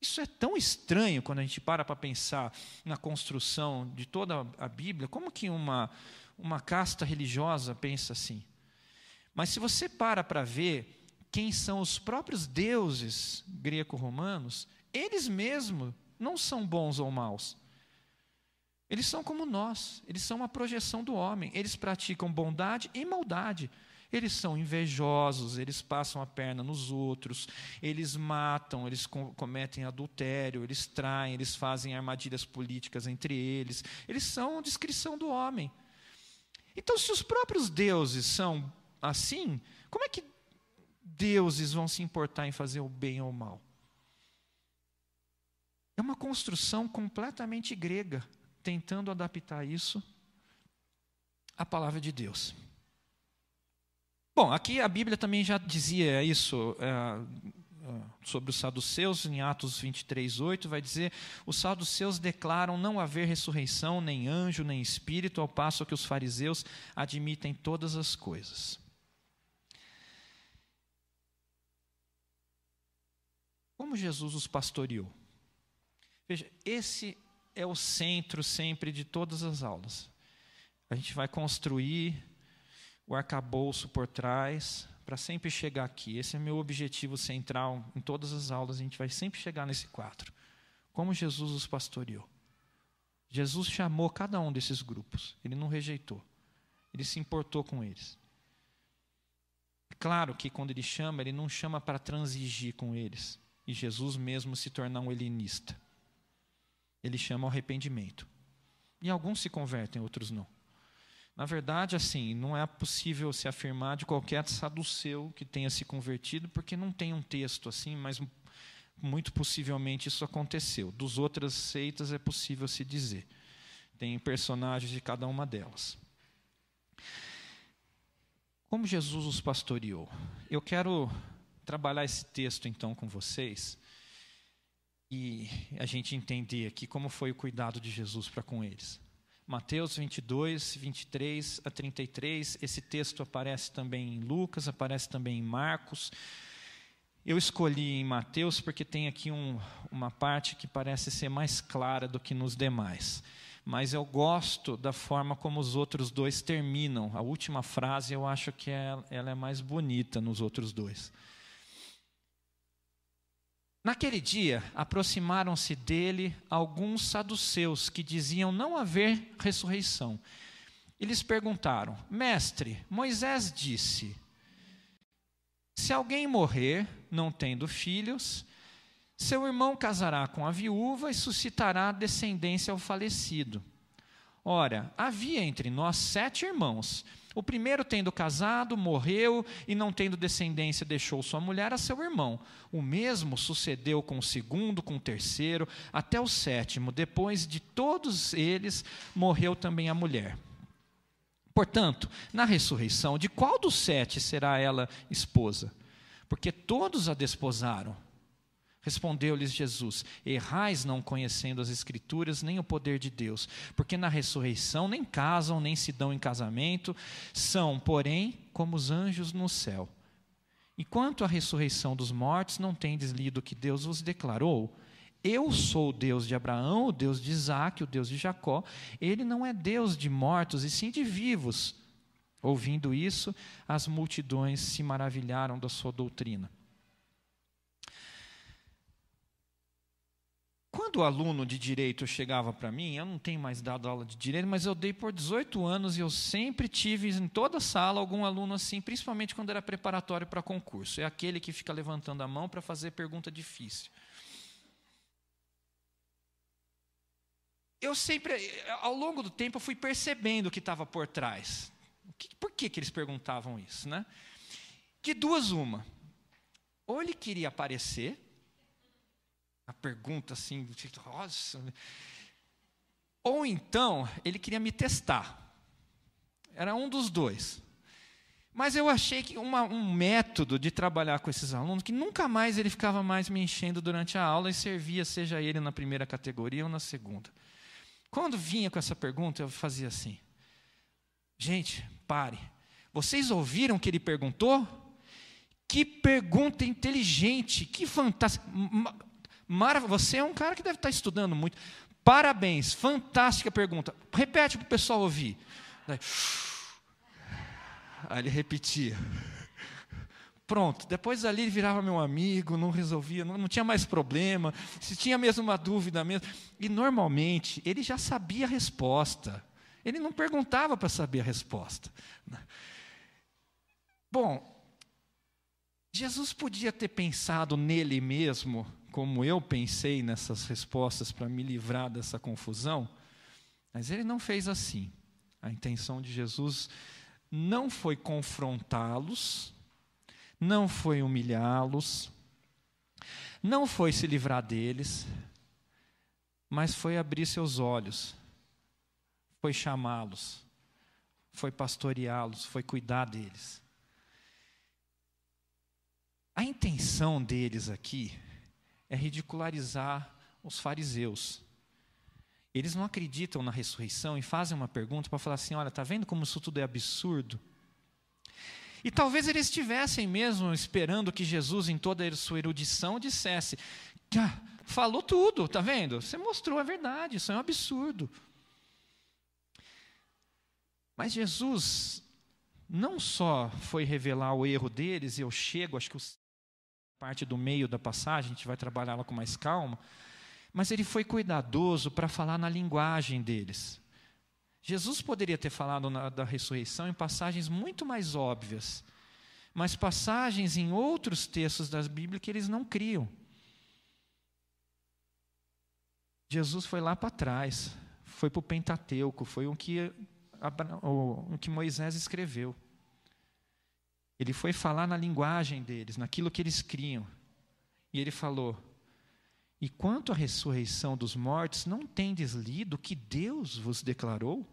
Isso é tão estranho quando a gente para para pensar na construção de toda a Bíblia. Como que uma, uma casta religiosa pensa assim? Mas se você para para ver quem são os próprios deuses greco-romanos, eles mesmos não são bons ou maus. Eles são como nós, eles são uma projeção do homem. Eles praticam bondade e maldade. Eles são invejosos, eles passam a perna nos outros, eles matam, eles cometem adultério, eles traem, eles fazem armadilhas políticas entre eles. Eles são a descrição do homem. Então, se os próprios deuses são assim, como é que deuses vão se importar em fazer o bem ou o mal? É uma construção completamente grega, tentando adaptar isso à palavra de Deus. Bom, aqui a Bíblia também já dizia isso é, é sobre os saduceus, em Atos 23, 8, vai dizer: os saduceus declaram não haver ressurreição, nem anjo, nem espírito, ao passo que os fariseus admitem todas as coisas. Como Jesus os pastoreou? Veja, esse é o centro sempre de todas as aulas. A gente vai construir o arcabouço por trás, para sempre chegar aqui. Esse é meu objetivo central em todas as aulas, a gente vai sempre chegar nesse quadro. Como Jesus os pastoreou. Jesus chamou cada um desses grupos, ele não rejeitou, ele se importou com eles. É claro que quando ele chama, ele não chama para transigir com eles, e Jesus mesmo se tornar um helenista. Ele chama ao arrependimento. E alguns se convertem, outros não. Na verdade, assim, não é possível se afirmar de qualquer saduceu que tenha se convertido, porque não tem um texto assim, mas muito possivelmente isso aconteceu. Dos outras seitas é possível se dizer. Tem personagens de cada uma delas. Como Jesus os pastoreou? Eu quero trabalhar esse texto então com vocês e a gente entender aqui como foi o cuidado de Jesus para com eles. Mateus 22, 23 a 33. Esse texto aparece também em Lucas, aparece também em Marcos. Eu escolhi em Mateus porque tem aqui um, uma parte que parece ser mais clara do que nos demais. Mas eu gosto da forma como os outros dois terminam. A última frase eu acho que é, ela é mais bonita nos outros dois. Naquele dia, aproximaram-se dele alguns saduceus que diziam não haver ressurreição. Eles perguntaram: Mestre, Moisés disse: Se alguém morrer, não tendo filhos, Seu irmão casará com a viúva e suscitará descendência ao falecido. Ora, havia entre nós sete irmãos. O primeiro, tendo casado, morreu e, não tendo descendência, deixou sua mulher a seu irmão. O mesmo sucedeu com o segundo, com o terceiro, até o sétimo. Depois de todos eles, morreu também a mulher. Portanto, na ressurreição, de qual dos sete será ela esposa? Porque todos a desposaram. Respondeu-lhes Jesus: Errais não conhecendo as Escrituras nem o poder de Deus, porque na ressurreição nem casam, nem se dão em casamento, são, porém, como os anjos no céu. E quanto à ressurreição dos mortos, não tendes lido que Deus vos declarou? Eu sou o Deus de Abraão, o Deus de Isaac, o Deus de Jacó. Ele não é Deus de mortos, e sim de vivos. Ouvindo isso, as multidões se maravilharam da sua doutrina. Quando o aluno de direito chegava para mim, eu não tenho mais dado aula de direito, mas eu dei por 18 anos e eu sempre tive em toda sala algum aluno assim, principalmente quando era preparatório para concurso. É aquele que fica levantando a mão para fazer pergunta difícil. Eu sempre, ao longo do tempo, eu fui percebendo o que estava por trás. Por que, que eles perguntavam isso, né? De duas, uma. Ou ele queria aparecer, a pergunta assim, tipo, nossa. Ou então, ele queria me testar. Era um dos dois. Mas eu achei que uma, um método de trabalhar com esses alunos, que nunca mais ele ficava mais me enchendo durante a aula e servia, seja ele na primeira categoria ou na segunda. Quando vinha com essa pergunta, eu fazia assim: Gente, pare. Vocês ouviram o que ele perguntou? Que pergunta inteligente, que fantástica. Você é um cara que deve estar estudando muito. Parabéns, fantástica pergunta. Repete para o pessoal ouvir. [sighs] Aí ele repetia. Pronto, depois ali ele virava meu amigo, não resolvia, não, não tinha mais problema, se tinha mesmo uma dúvida mesmo. E normalmente ele já sabia a resposta. Ele não perguntava para saber a resposta. Bom, Jesus podia ter pensado nele mesmo como eu pensei nessas respostas para me livrar dessa confusão, mas ele não fez assim. A intenção de Jesus não foi confrontá-los, não foi humilhá-los, não foi se livrar deles, mas foi abrir seus olhos, foi chamá-los, foi pastoreá-los, foi cuidar deles. A intenção deles aqui é ridicularizar os fariseus. Eles não acreditam na ressurreição e fazem uma pergunta para falar assim: olha, está vendo como isso tudo é absurdo? E talvez eles estivessem mesmo esperando que Jesus, em toda a sua erudição, dissesse: ah, falou tudo, está vendo? Você mostrou a verdade, isso é um absurdo. Mas Jesus não só foi revelar o erro deles, eu chego, acho que o parte do meio da passagem, a gente vai trabalhar ela com mais calma, mas ele foi cuidadoso para falar na linguagem deles. Jesus poderia ter falado na, da ressurreição em passagens muito mais óbvias, mas passagens em outros textos da Bíblia que eles não criam. Jesus foi lá para trás, foi para o Pentateuco, foi o que, o que Moisés escreveu. Ele foi falar na linguagem deles, naquilo que eles criam. E ele falou: E quanto à ressurreição dos mortos, não tendes lido que Deus vos declarou?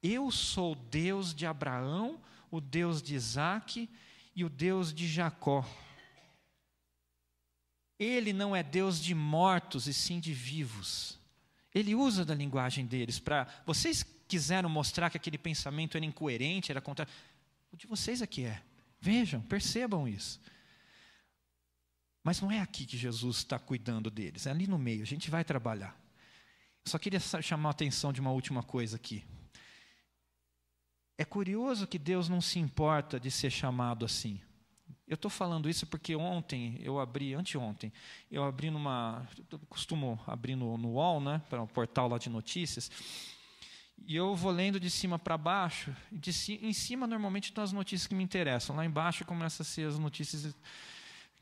Eu sou Deus de Abraão, o Deus de Isaac e o Deus de Jacó. Ele não é Deus de mortos e sim de vivos. Ele usa da linguagem deles para. Vocês quiseram mostrar que aquele pensamento era incoerente, era contra. O de vocês que é. Vejam, percebam isso. Mas não é aqui que Jesus está cuidando deles, é ali no meio, a gente vai trabalhar. Só queria chamar a atenção de uma última coisa aqui. É curioso que Deus não se importa de ser chamado assim. Eu estou falando isso porque ontem eu abri, anteontem, eu abri numa. Eu costumo abrir no, no UOL, né, para um portal lá de notícias, e eu vou lendo de cima para baixo, de, em cima normalmente estão as notícias que me interessam, lá embaixo começam a ser as notícias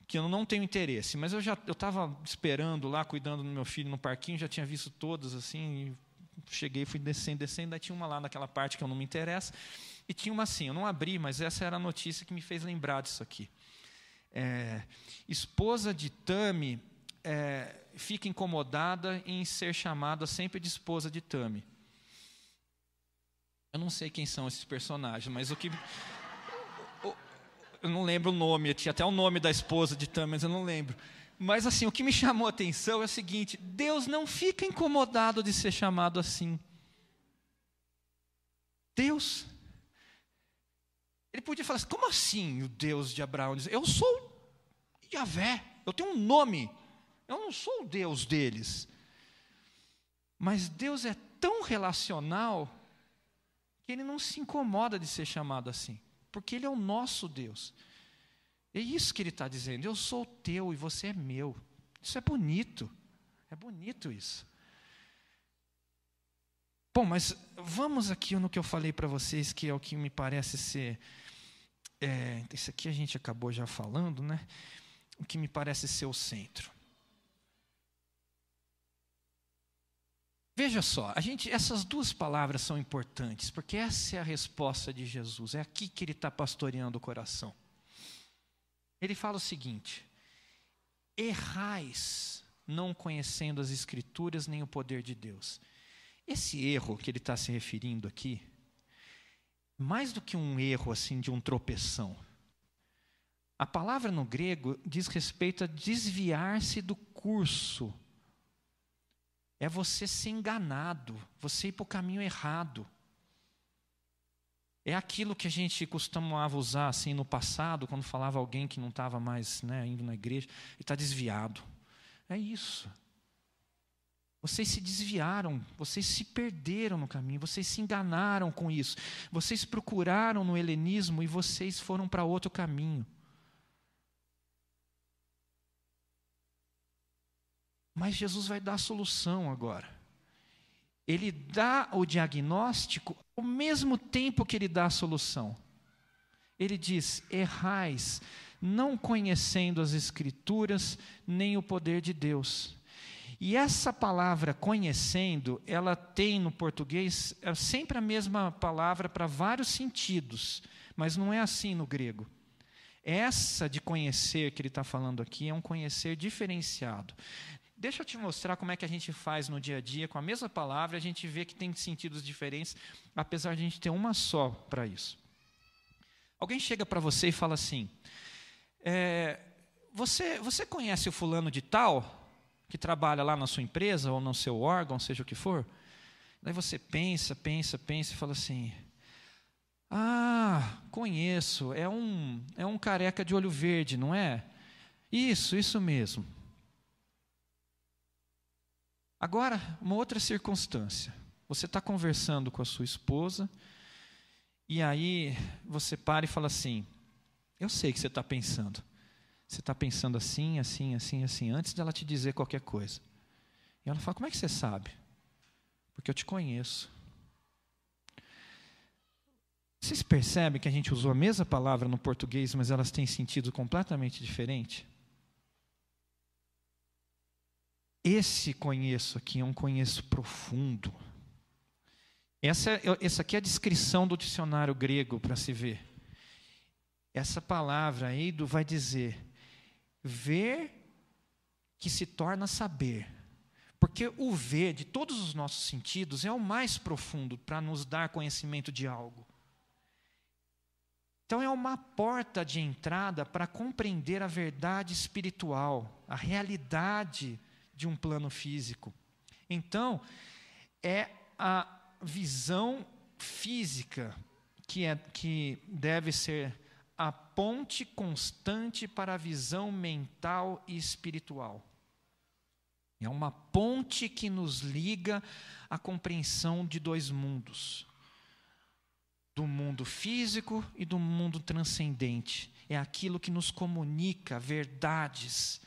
que eu não tenho interesse, mas eu já eu estava esperando lá, cuidando do meu filho no parquinho, já tinha visto todas assim, cheguei, fui descendo, descendo, aí tinha uma lá naquela parte que eu não me interessa, e tinha uma assim, eu não abri, mas essa era a notícia que me fez lembrar disso aqui. É, esposa de Tami é, fica incomodada em ser chamada sempre de esposa de Tami. Eu não sei quem são esses personagens, mas o que eu não lembro o nome, tinha até o nome da esposa de Tam, mas eu não lembro. Mas assim, o que me chamou a atenção é o seguinte: Deus não fica incomodado de ser chamado assim. Deus. Ele podia falar assim: como assim o Deus de Abraão? Eu sou Yahvé, eu tenho um nome, eu não sou o Deus deles. Mas Deus é tão relacional que ele não se incomoda de ser chamado assim porque Ele é o nosso Deus. É isso que Ele está dizendo. Eu sou teu e você é meu. Isso é bonito. É bonito isso. Bom, mas vamos aqui no que eu falei para vocês, que é o que me parece ser. É, isso aqui a gente acabou já falando, né? O que me parece ser o centro. Veja só, a gente, essas duas palavras são importantes, porque essa é a resposta de Jesus, é aqui que ele está pastoreando o coração. Ele fala o seguinte: errais, não conhecendo as Escrituras nem o poder de Deus. Esse erro que ele está se referindo aqui, mais do que um erro assim de um tropeção, a palavra no grego diz respeito a desviar-se do curso é você ser enganado, você ir para o caminho errado. É aquilo que a gente costumava usar assim no passado, quando falava alguém que não estava mais né, indo na igreja, e está desviado. É isso. Vocês se desviaram, vocês se perderam no caminho, vocês se enganaram com isso. Vocês procuraram no helenismo e vocês foram para outro caminho. Mas Jesus vai dar a solução agora. Ele dá o diagnóstico ao mesmo tempo que ele dá a solução. Ele diz: errais, não conhecendo as Escrituras nem o poder de Deus. E essa palavra conhecendo, ela tem no português é sempre a mesma palavra para vários sentidos, mas não é assim no grego. Essa de conhecer que ele está falando aqui é um conhecer diferenciado. Deixa eu te mostrar como é que a gente faz no dia a dia, com a mesma palavra, a gente vê que tem sentidos diferentes, apesar de a gente ter uma só para isso. Alguém chega para você e fala assim: é, você, você conhece o fulano de tal, que trabalha lá na sua empresa ou no seu órgão, seja o que for? Daí você pensa, pensa, pensa e fala assim: Ah, conheço, é um, é um careca de olho verde, não é? Isso, isso mesmo. Agora, uma outra circunstância. Você está conversando com a sua esposa, e aí você para e fala assim: Eu sei que você está pensando. Você está pensando assim, assim, assim, assim, antes dela te dizer qualquer coisa. E ela fala: Como é que você sabe? Porque eu te conheço. Vocês percebem que a gente usou a mesma palavra no português, mas elas têm sentido completamente diferente? Esse conheço aqui é um conheço profundo. Essa, essa aqui é a descrição do dicionário grego para se ver. Essa palavra, eido, vai dizer ver que se torna saber. Porque o ver, de todos os nossos sentidos, é o mais profundo para nos dar conhecimento de algo. Então, é uma porta de entrada para compreender a verdade espiritual, a realidade de um plano físico. Então, é a visão física que, é, que deve ser a ponte constante para a visão mental e espiritual. É uma ponte que nos liga à compreensão de dois mundos: do mundo físico e do mundo transcendente. É aquilo que nos comunica verdades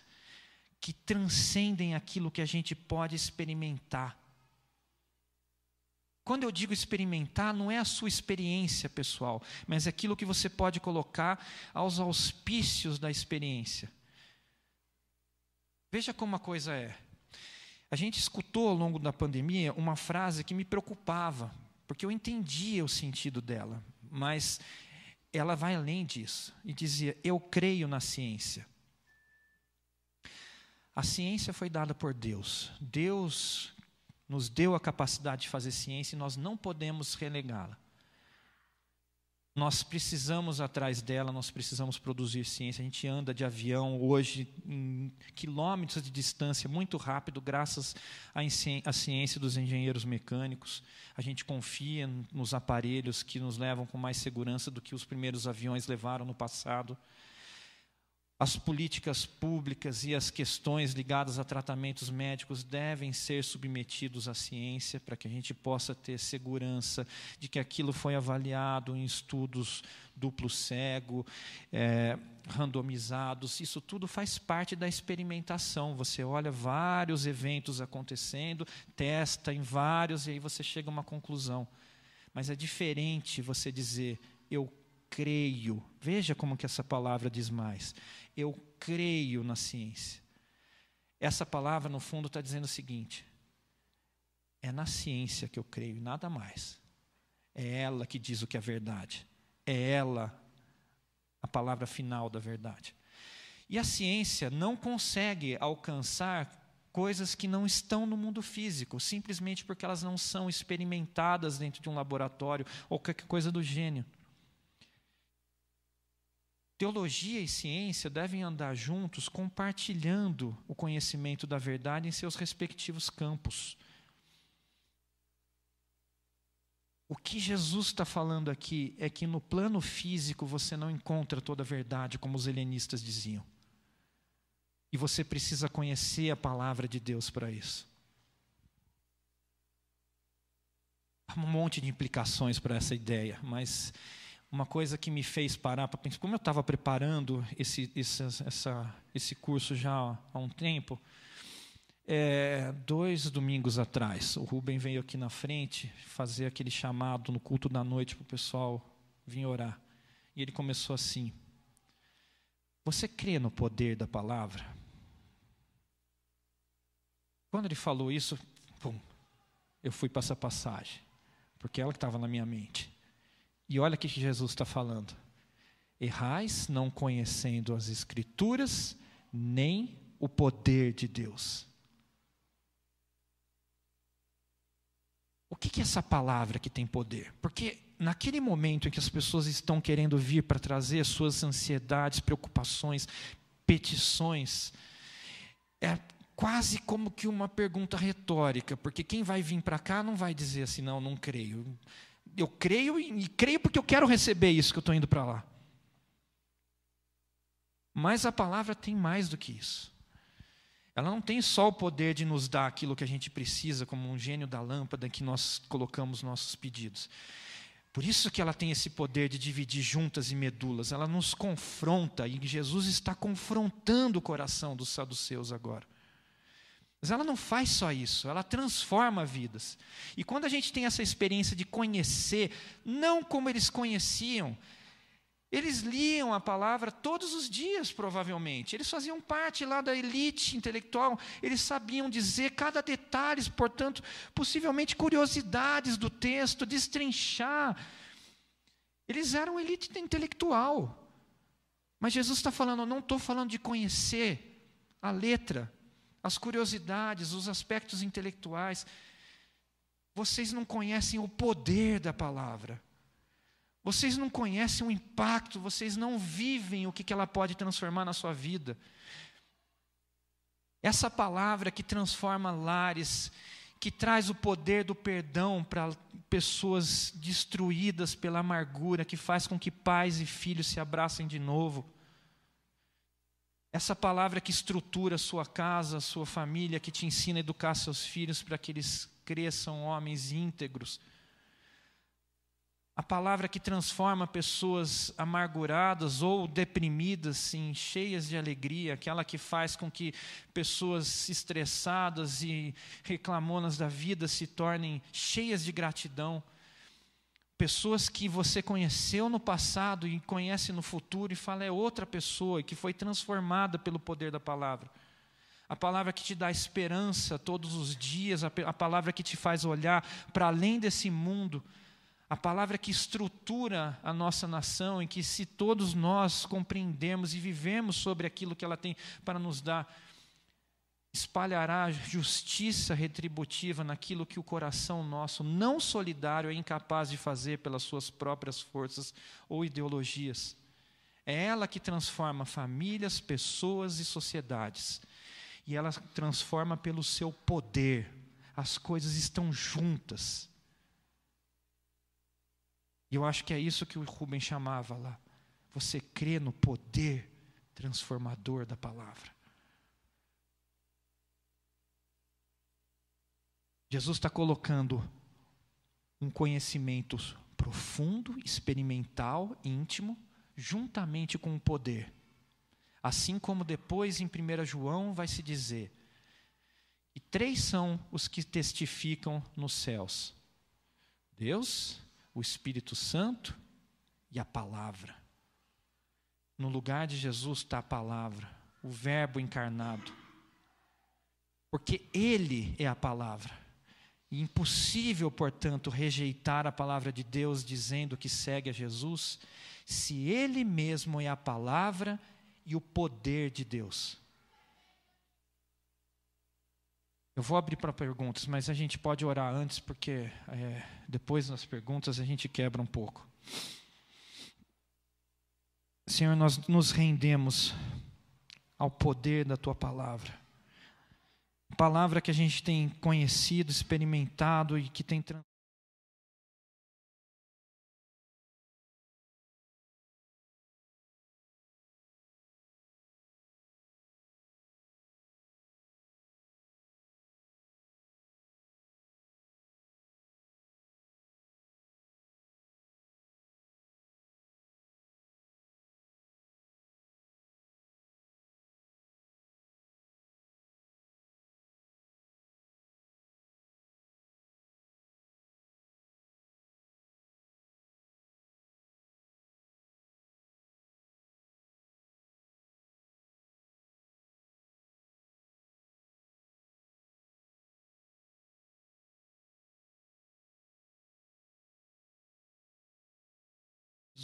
que transcendem aquilo que a gente pode experimentar. Quando eu digo experimentar, não é a sua experiência pessoal, mas é aquilo que você pode colocar aos auspícios da experiência. Veja como a coisa é. A gente escutou ao longo da pandemia uma frase que me preocupava, porque eu entendia o sentido dela, mas ela vai além disso e dizia: Eu creio na ciência. A ciência foi dada por Deus. Deus nos deu a capacidade de fazer ciência e nós não podemos relegá-la. Nós precisamos atrás dela, nós precisamos produzir ciência. A gente anda de avião hoje em quilômetros de distância muito rápido, graças à ciência dos engenheiros mecânicos. A gente confia nos aparelhos que nos levam com mais segurança do que os primeiros aviões levaram no passado as políticas públicas e as questões ligadas a tratamentos médicos devem ser submetidos à ciência para que a gente possa ter segurança de que aquilo foi avaliado em estudos duplo cego, é, randomizados. Isso tudo faz parte da experimentação. Você olha vários eventos acontecendo, testa em vários e aí você chega a uma conclusão. Mas é diferente você dizer eu creio. Veja como que essa palavra diz mais eu creio na ciência. Essa palavra, no fundo, está dizendo o seguinte: é na ciência que eu creio, nada mais. É ela que diz o que é verdade. É ela a palavra final da verdade. E a ciência não consegue alcançar coisas que não estão no mundo físico, simplesmente porque elas não são experimentadas dentro de um laboratório ou qualquer coisa do gênero. Teologia e ciência devem andar juntos, compartilhando o conhecimento da verdade em seus respectivos campos. O que Jesus está falando aqui é que no plano físico você não encontra toda a verdade, como os helenistas diziam. E você precisa conhecer a palavra de Deus para isso. Há um monte de implicações para essa ideia, mas uma coisa que me fez parar para pensar, como eu estava preparando esse, esse, essa, esse curso já há um tempo, é, dois domingos atrás, o Rubem veio aqui na frente fazer aquele chamado no culto da noite para o pessoal vir orar. E ele começou assim: Você crê no poder da palavra? Quando ele falou isso, pum, eu fui para essa passagem, porque é ela que estava na minha mente. E olha o que Jesus está falando. Errais não conhecendo as Escrituras, nem o poder de Deus. O que é essa palavra que tem poder? Porque naquele momento em que as pessoas estão querendo vir para trazer suas ansiedades, preocupações, petições, é quase como que uma pergunta retórica, porque quem vai vir para cá não vai dizer assim, não, não creio eu creio e, creio porque eu quero receber isso que eu estou indo para lá. Mas a palavra tem mais do que isso. Ela não tem só o poder de nos dar aquilo que a gente precisa, como um gênio da lâmpada que nós colocamos nossos pedidos. Por isso que ela tem esse poder de dividir juntas e medulas. Ela nos confronta e Jesus está confrontando o coração dos saduceus agora. Mas ela não faz só isso, ela transforma vidas. E quando a gente tem essa experiência de conhecer, não como eles conheciam, eles liam a palavra todos os dias, provavelmente. Eles faziam parte lá da elite intelectual, eles sabiam dizer cada detalhe, portanto, possivelmente curiosidades do texto, destrinchar. Eles eram elite intelectual. Mas Jesus está falando, eu não estou falando de conhecer a letra, as curiosidades, os aspectos intelectuais. Vocês não conhecem o poder da palavra. Vocês não conhecem o impacto, vocês não vivem o que ela pode transformar na sua vida. Essa palavra que transforma lares, que traz o poder do perdão para pessoas destruídas pela amargura, que faz com que pais e filhos se abracem de novo. Essa palavra que estrutura a sua casa, a sua família, que te ensina a educar seus filhos para que eles cresçam homens íntegros. A palavra que transforma pessoas amarguradas ou deprimidas, sim, cheias de alegria, aquela que faz com que pessoas estressadas e reclamonas da vida se tornem cheias de gratidão. Pessoas que você conheceu no passado e conhece no futuro e fala é outra pessoa que foi transformada pelo poder da palavra. a palavra que te dá esperança todos os dias, a palavra que te faz olhar para além desse mundo, a palavra que estrutura a nossa nação, em que, se todos nós compreendemos e vivemos sobre aquilo que ela tem para nos dar, espalhará justiça retributiva naquilo que o coração nosso, não solidário, é incapaz de fazer pelas suas próprias forças ou ideologias. É ela que transforma famílias, pessoas e sociedades e ela transforma pelo seu poder. As coisas estão juntas. E eu acho que é isso que o Rubem chamava lá. Você crê no poder transformador da palavra. Jesus está colocando um conhecimento profundo, experimental, íntimo, juntamente com o poder. Assim como depois em 1 João vai se dizer: e três são os que testificam nos céus: Deus, o Espírito Santo e a palavra. No lugar de Jesus está a palavra, o Verbo encarnado. Porque Ele é a palavra. Impossível, portanto, rejeitar a palavra de Deus dizendo que segue a Jesus, se Ele mesmo é a palavra e o poder de Deus. Eu vou abrir para perguntas, mas a gente pode orar antes, porque é, depois das perguntas a gente quebra um pouco. Senhor, nós nos rendemos ao poder da tua palavra. Palavra que a gente tem conhecido, experimentado e que tem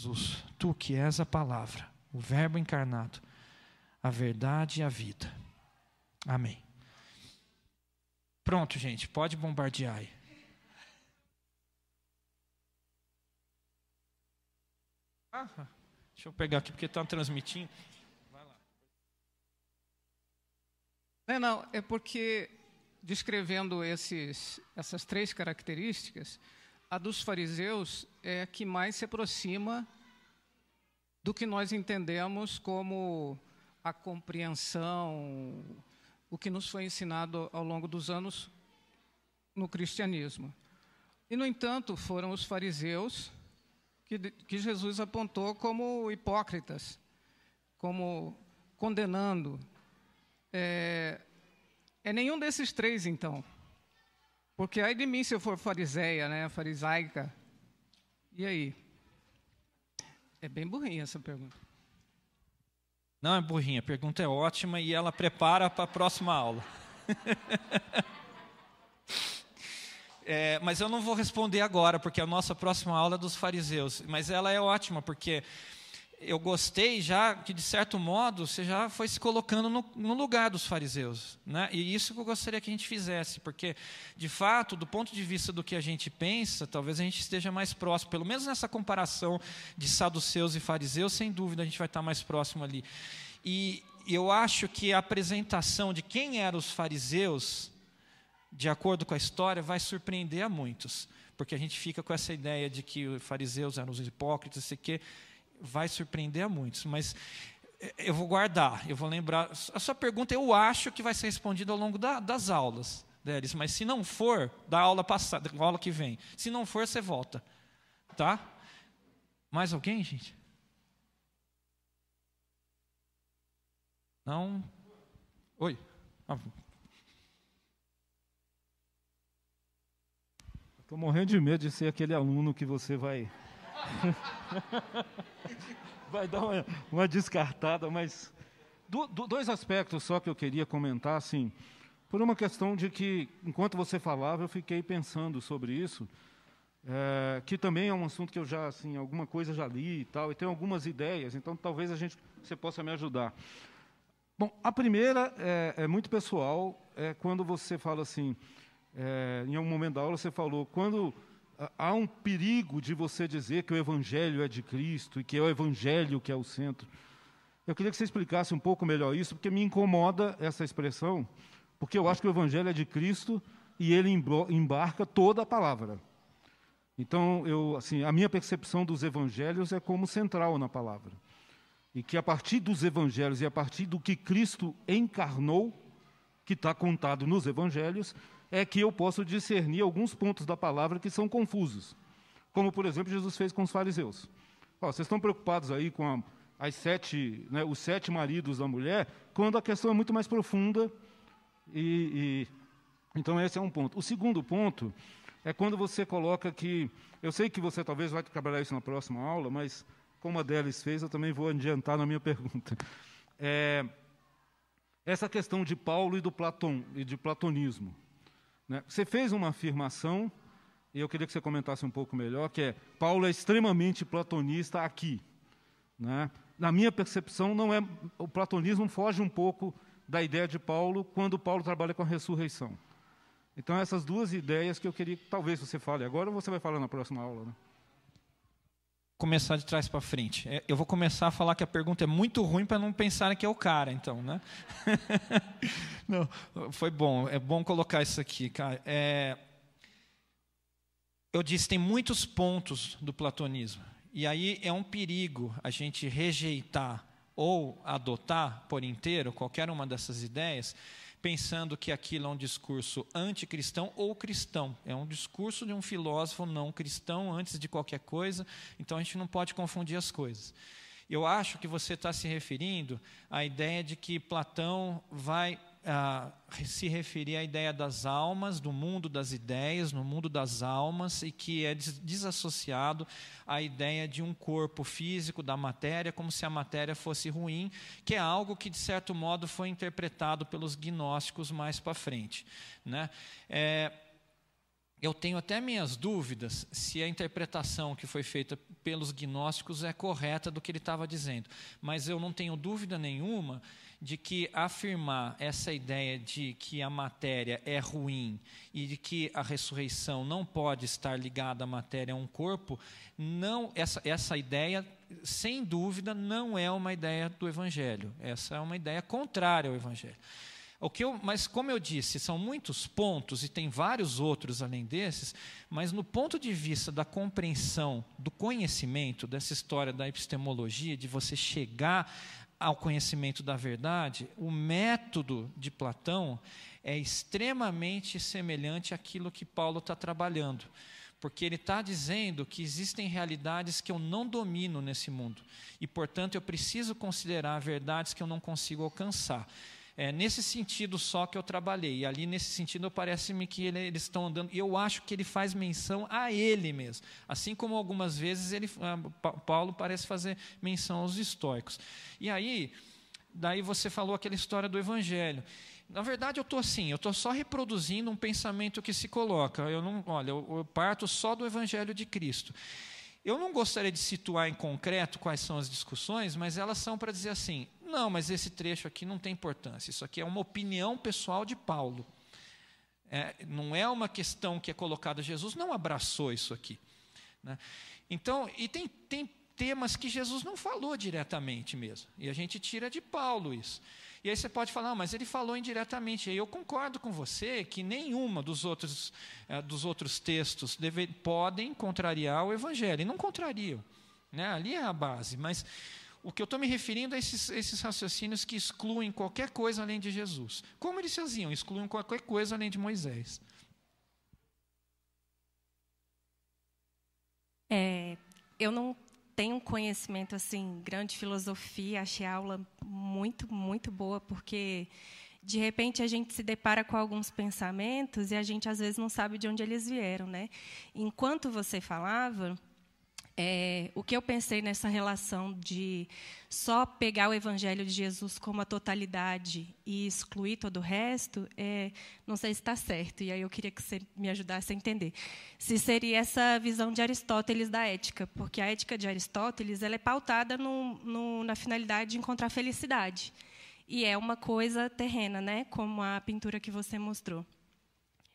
Jesus, tu que és a palavra, o Verbo encarnado, a verdade e a vida. Amém. Pronto, gente, pode bombardear aí. Ah, deixa eu pegar aqui porque está transmitindo. Vai lá. Não, não, é porque descrevendo esses, essas três características, a dos fariseus é que mais se aproxima do que nós entendemos como a compreensão, o que nos foi ensinado ao longo dos anos no cristianismo. E, no entanto, foram os fariseus que, que Jesus apontou como hipócritas, como condenando. É, é nenhum desses três, então. Porque aí de mim se eu for fariseia, né, farisaica. E aí? É bem burrinha essa pergunta. Não é burrinha, a pergunta é ótima e ela prepara para a próxima aula. [laughs] é, mas eu não vou responder agora, porque a nossa próxima aula é dos fariseus. Mas ela é ótima, porque eu gostei já que, de certo modo, você já foi se colocando no, no, lugar dos fariseus. Né? E isso que eu gostaria que a gente fizesse, porque, de fato, do ponto de vista do que a gente pensa, talvez a gente esteja mais próximo, pelo menos nessa comparação de saduceus e fariseus, sem dúvida a gente vai estar mais próximo ali. E eu acho que a apresentação de quem eram os fariseus, de acordo com a história, vai surpreender a muitos. Porque a gente fica com essa ideia de que os fariseus eram os hipócritas, sei que vai surpreender a muitos, mas eh, eu vou guardar, eu vou lembrar. A sua pergunta eu acho que vai ser respondida ao longo da, das aulas, Délis, mas se não for, da aula passada, da aula que vem. Se não for, você volta. Tá? Mais alguém, gente? Não? Oi? Ah. Estou morrendo de medo de ser aquele aluno que você vai [laughs] Vai dar uma, uma descartada, mas do, do, dois aspectos só que eu queria comentar, assim, por uma questão de que, enquanto você falava, eu fiquei pensando sobre isso, é, que também é um assunto que eu já, assim, alguma coisa já li e tal, e tenho algumas ideias, então talvez a gente, você possa me ajudar. Bom, a primeira é, é muito pessoal, é quando você fala assim, é, em algum momento da aula você falou, quando há um perigo de você dizer que o Evangelho é de Cristo e que é o Evangelho que é o centro. Eu queria que você explicasse um pouco melhor isso, porque me incomoda essa expressão, porque eu acho que o Evangelho é de Cristo e ele embarca toda a palavra. Então, eu, assim, a minha percepção dos evangelhos é como central na palavra. E que a partir dos evangelhos e a partir do que Cristo encarnou, que está contado nos evangelhos, é que eu posso discernir alguns pontos da palavra que são confusos. Como, por exemplo, Jesus fez com os fariseus. Vocês estão preocupados aí com a, as sete, né, os sete maridos da mulher, quando a questão é muito mais profunda. E, e, então, esse é um ponto. O segundo ponto é quando você coloca que. Eu sei que você talvez vai trabalhar isso na próxima aula, mas como a Delis fez, eu também vou adiantar na minha pergunta. É, essa questão de Paulo e do Platão e de platonismo. Né? Você fez uma afirmação, e eu queria que você comentasse um pouco melhor, que é Paulo é extremamente platonista aqui. Né? Na minha percepção, não é o platonismo foge um pouco da ideia de Paulo quando Paulo trabalha com a ressurreição. Então, essas duas ideias que eu queria que talvez você fale agora ou você vai falar na próxima aula. Né? Começar de trás para frente. É, eu vou começar a falar que a pergunta é muito ruim para não pensarem que é o cara, então, né? [laughs] não, foi bom. É bom colocar isso aqui, cara. É, eu disse tem muitos pontos do platonismo e aí é um perigo a gente rejeitar ou adotar por inteiro qualquer uma dessas ideias pensando que aquilo é um discurso anticristão ou cristão. É um discurso de um filósofo não cristão antes de qualquer coisa, então a gente não pode confundir as coisas. Eu acho que você está se referindo à ideia de que Platão vai se referir à ideia das almas, do mundo das ideias, no mundo das almas, e que é desassociado à ideia de um corpo físico, da matéria, como se a matéria fosse ruim, que é algo que, de certo modo, foi interpretado pelos gnósticos mais para frente. Né? É, eu tenho até minhas dúvidas se a interpretação que foi feita pelos gnósticos é correta do que ele estava dizendo, mas eu não tenho dúvida nenhuma de que afirmar essa ideia de que a matéria é ruim e de que a ressurreição não pode estar ligada à matéria a um corpo, não essa, essa ideia, sem dúvida, não é uma ideia do Evangelho. Essa é uma ideia contrária ao Evangelho. O que eu, mas, como eu disse, são muitos pontos e tem vários outros além desses, mas no ponto de vista da compreensão, do conhecimento, dessa história da epistemologia, de você chegar ao conhecimento da verdade, o método de Platão é extremamente semelhante àquilo que Paulo está trabalhando. Porque ele está dizendo que existem realidades que eu não domino nesse mundo. E, portanto, eu preciso considerar verdades que eu não consigo alcançar. É nesse sentido só que eu trabalhei. E ali, nesse sentido, parece-me que ele, eles estão andando. E eu acho que ele faz menção a ele mesmo. Assim como algumas vezes ele, ah, Paulo parece fazer menção aos estoicos. E aí, daí você falou aquela história do evangelho. Na verdade, eu estou assim, eu estou só reproduzindo um pensamento que se coloca. Eu não, olha, eu, eu parto só do evangelho de Cristo. Eu não gostaria de situar em concreto quais são as discussões, mas elas são para dizer assim: não, mas esse trecho aqui não tem importância, isso aqui é uma opinião pessoal de Paulo. É, não é uma questão que é colocada, Jesus não abraçou isso aqui. Né? Então, e tem, tem temas que Jesus não falou diretamente mesmo, e a gente tira de Paulo isso. E aí você pode falar, ah, mas ele falou indiretamente. Eu concordo com você que nenhuma dos outros, eh, dos outros textos deve, podem contrariar o Evangelho. E não contrariam. Né? Ali é a base. Mas o que eu estou me referindo é esses, esses raciocínios que excluem qualquer coisa além de Jesus. Como eles faziam? Excluem qualquer coisa além de Moisés. É, eu não tenho um conhecimento assim grande filosofia, achei a aula muito muito boa porque de repente a gente se depara com alguns pensamentos e a gente às vezes não sabe de onde eles vieram, né? Enquanto você falava, É, o que eu pensei nessa relação de só pegar o Evangelho de Jesus como a totalidade e excluir todo o resto, é, não sei se está certo, e aí eu queria que você me ajudasse a entender. Se seria essa visão de Aristóteles da ética, porque a ética de Aristóteles ela é pautada no, no, na finalidade de encontrar felicidade. E é uma coisa terrena, né? como a pintura que você mostrou.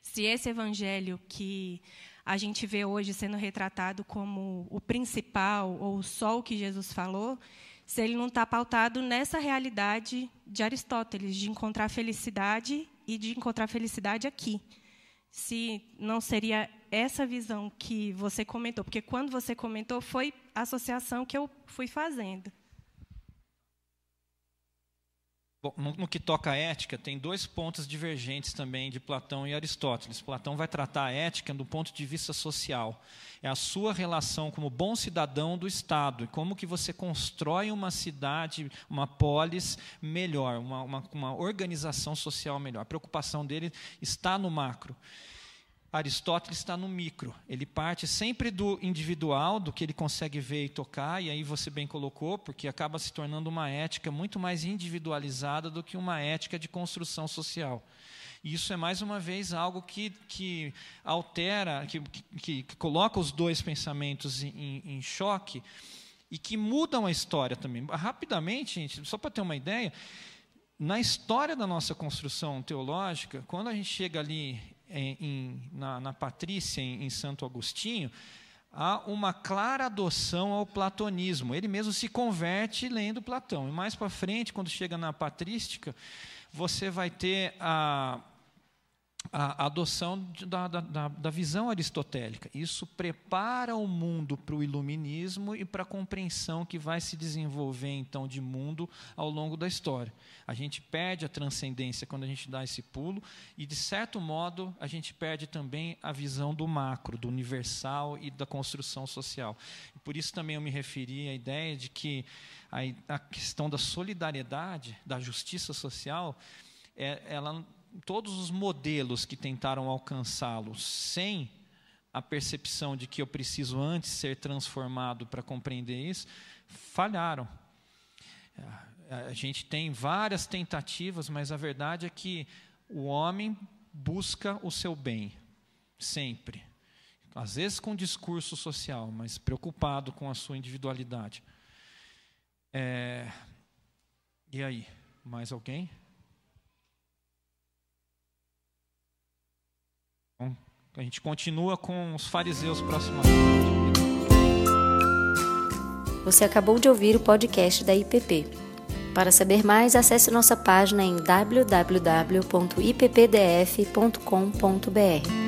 Se esse evangelho que a gente vê hoje sendo retratado como o principal ou só o que Jesus falou, se ele não está pautado nessa realidade de Aristóteles, de encontrar felicidade e de encontrar felicidade aqui. Se não seria essa visão que você comentou, porque quando você comentou foi a associação que eu fui fazendo. Bom, no, que toca a ética, tem dois pontos divergentes também de Platão e Aristóteles. Platão vai tratar a ética do ponto de vista social. É a sua relação como bom cidadão do Estado e como que você constrói uma cidade, uma polis melhor, uma, uma, uma organização social melhor. A preocupação dele está no macro. Aristóteles está no micro. Ele parte sempre do individual, do que ele consegue ver e tocar, e aí você bem colocou, porque acaba se tornando uma ética muito mais individualizada do que uma ética de construção social. E isso é mais uma vez algo que, que altera, que, que, que coloca os dois pensamentos em, em choque e que mudam a história também. Rapidamente, gente, só para ter uma ideia, na história da nossa construção teológica, quando a gente chega ali em, na, na Patrícia, em, em Santo Agostinho, há uma clara adoção ao platonismo. Ele mesmo se converte lendo Platão. E mais para frente, quando chega na patrística, você vai ter a, a adoção da, da, da, visão aristotélica. Isso prepara o mundo para o iluminismo e para a compreensão que vai se desenvolver, então, de mundo ao longo da história. A gente perde a transcendência quando a gente dá esse pulo, e, de certo modo, a gente perde também a visão do macro, do universal e da construção social. Por isso também eu me referi à ideia de que a, a questão da solidariedade, da justiça social, é, ela todos os modelos que tentaram alcançá-lo sem a percepção de que eu preciso antes ser transformado para compreender isso, falharam. A gente tem várias tentativas, mas a verdade é que o homem busca o seu bem, sempre. Às vezes com discurso social, mas preocupado com a sua individualidade. É... E aí, mais alguém? A gente continua com os fariseus próximamente. Você acabou de ouvir o podcast da IPP. Para saber mais, acesse nossa página em www.ippdf.com.br.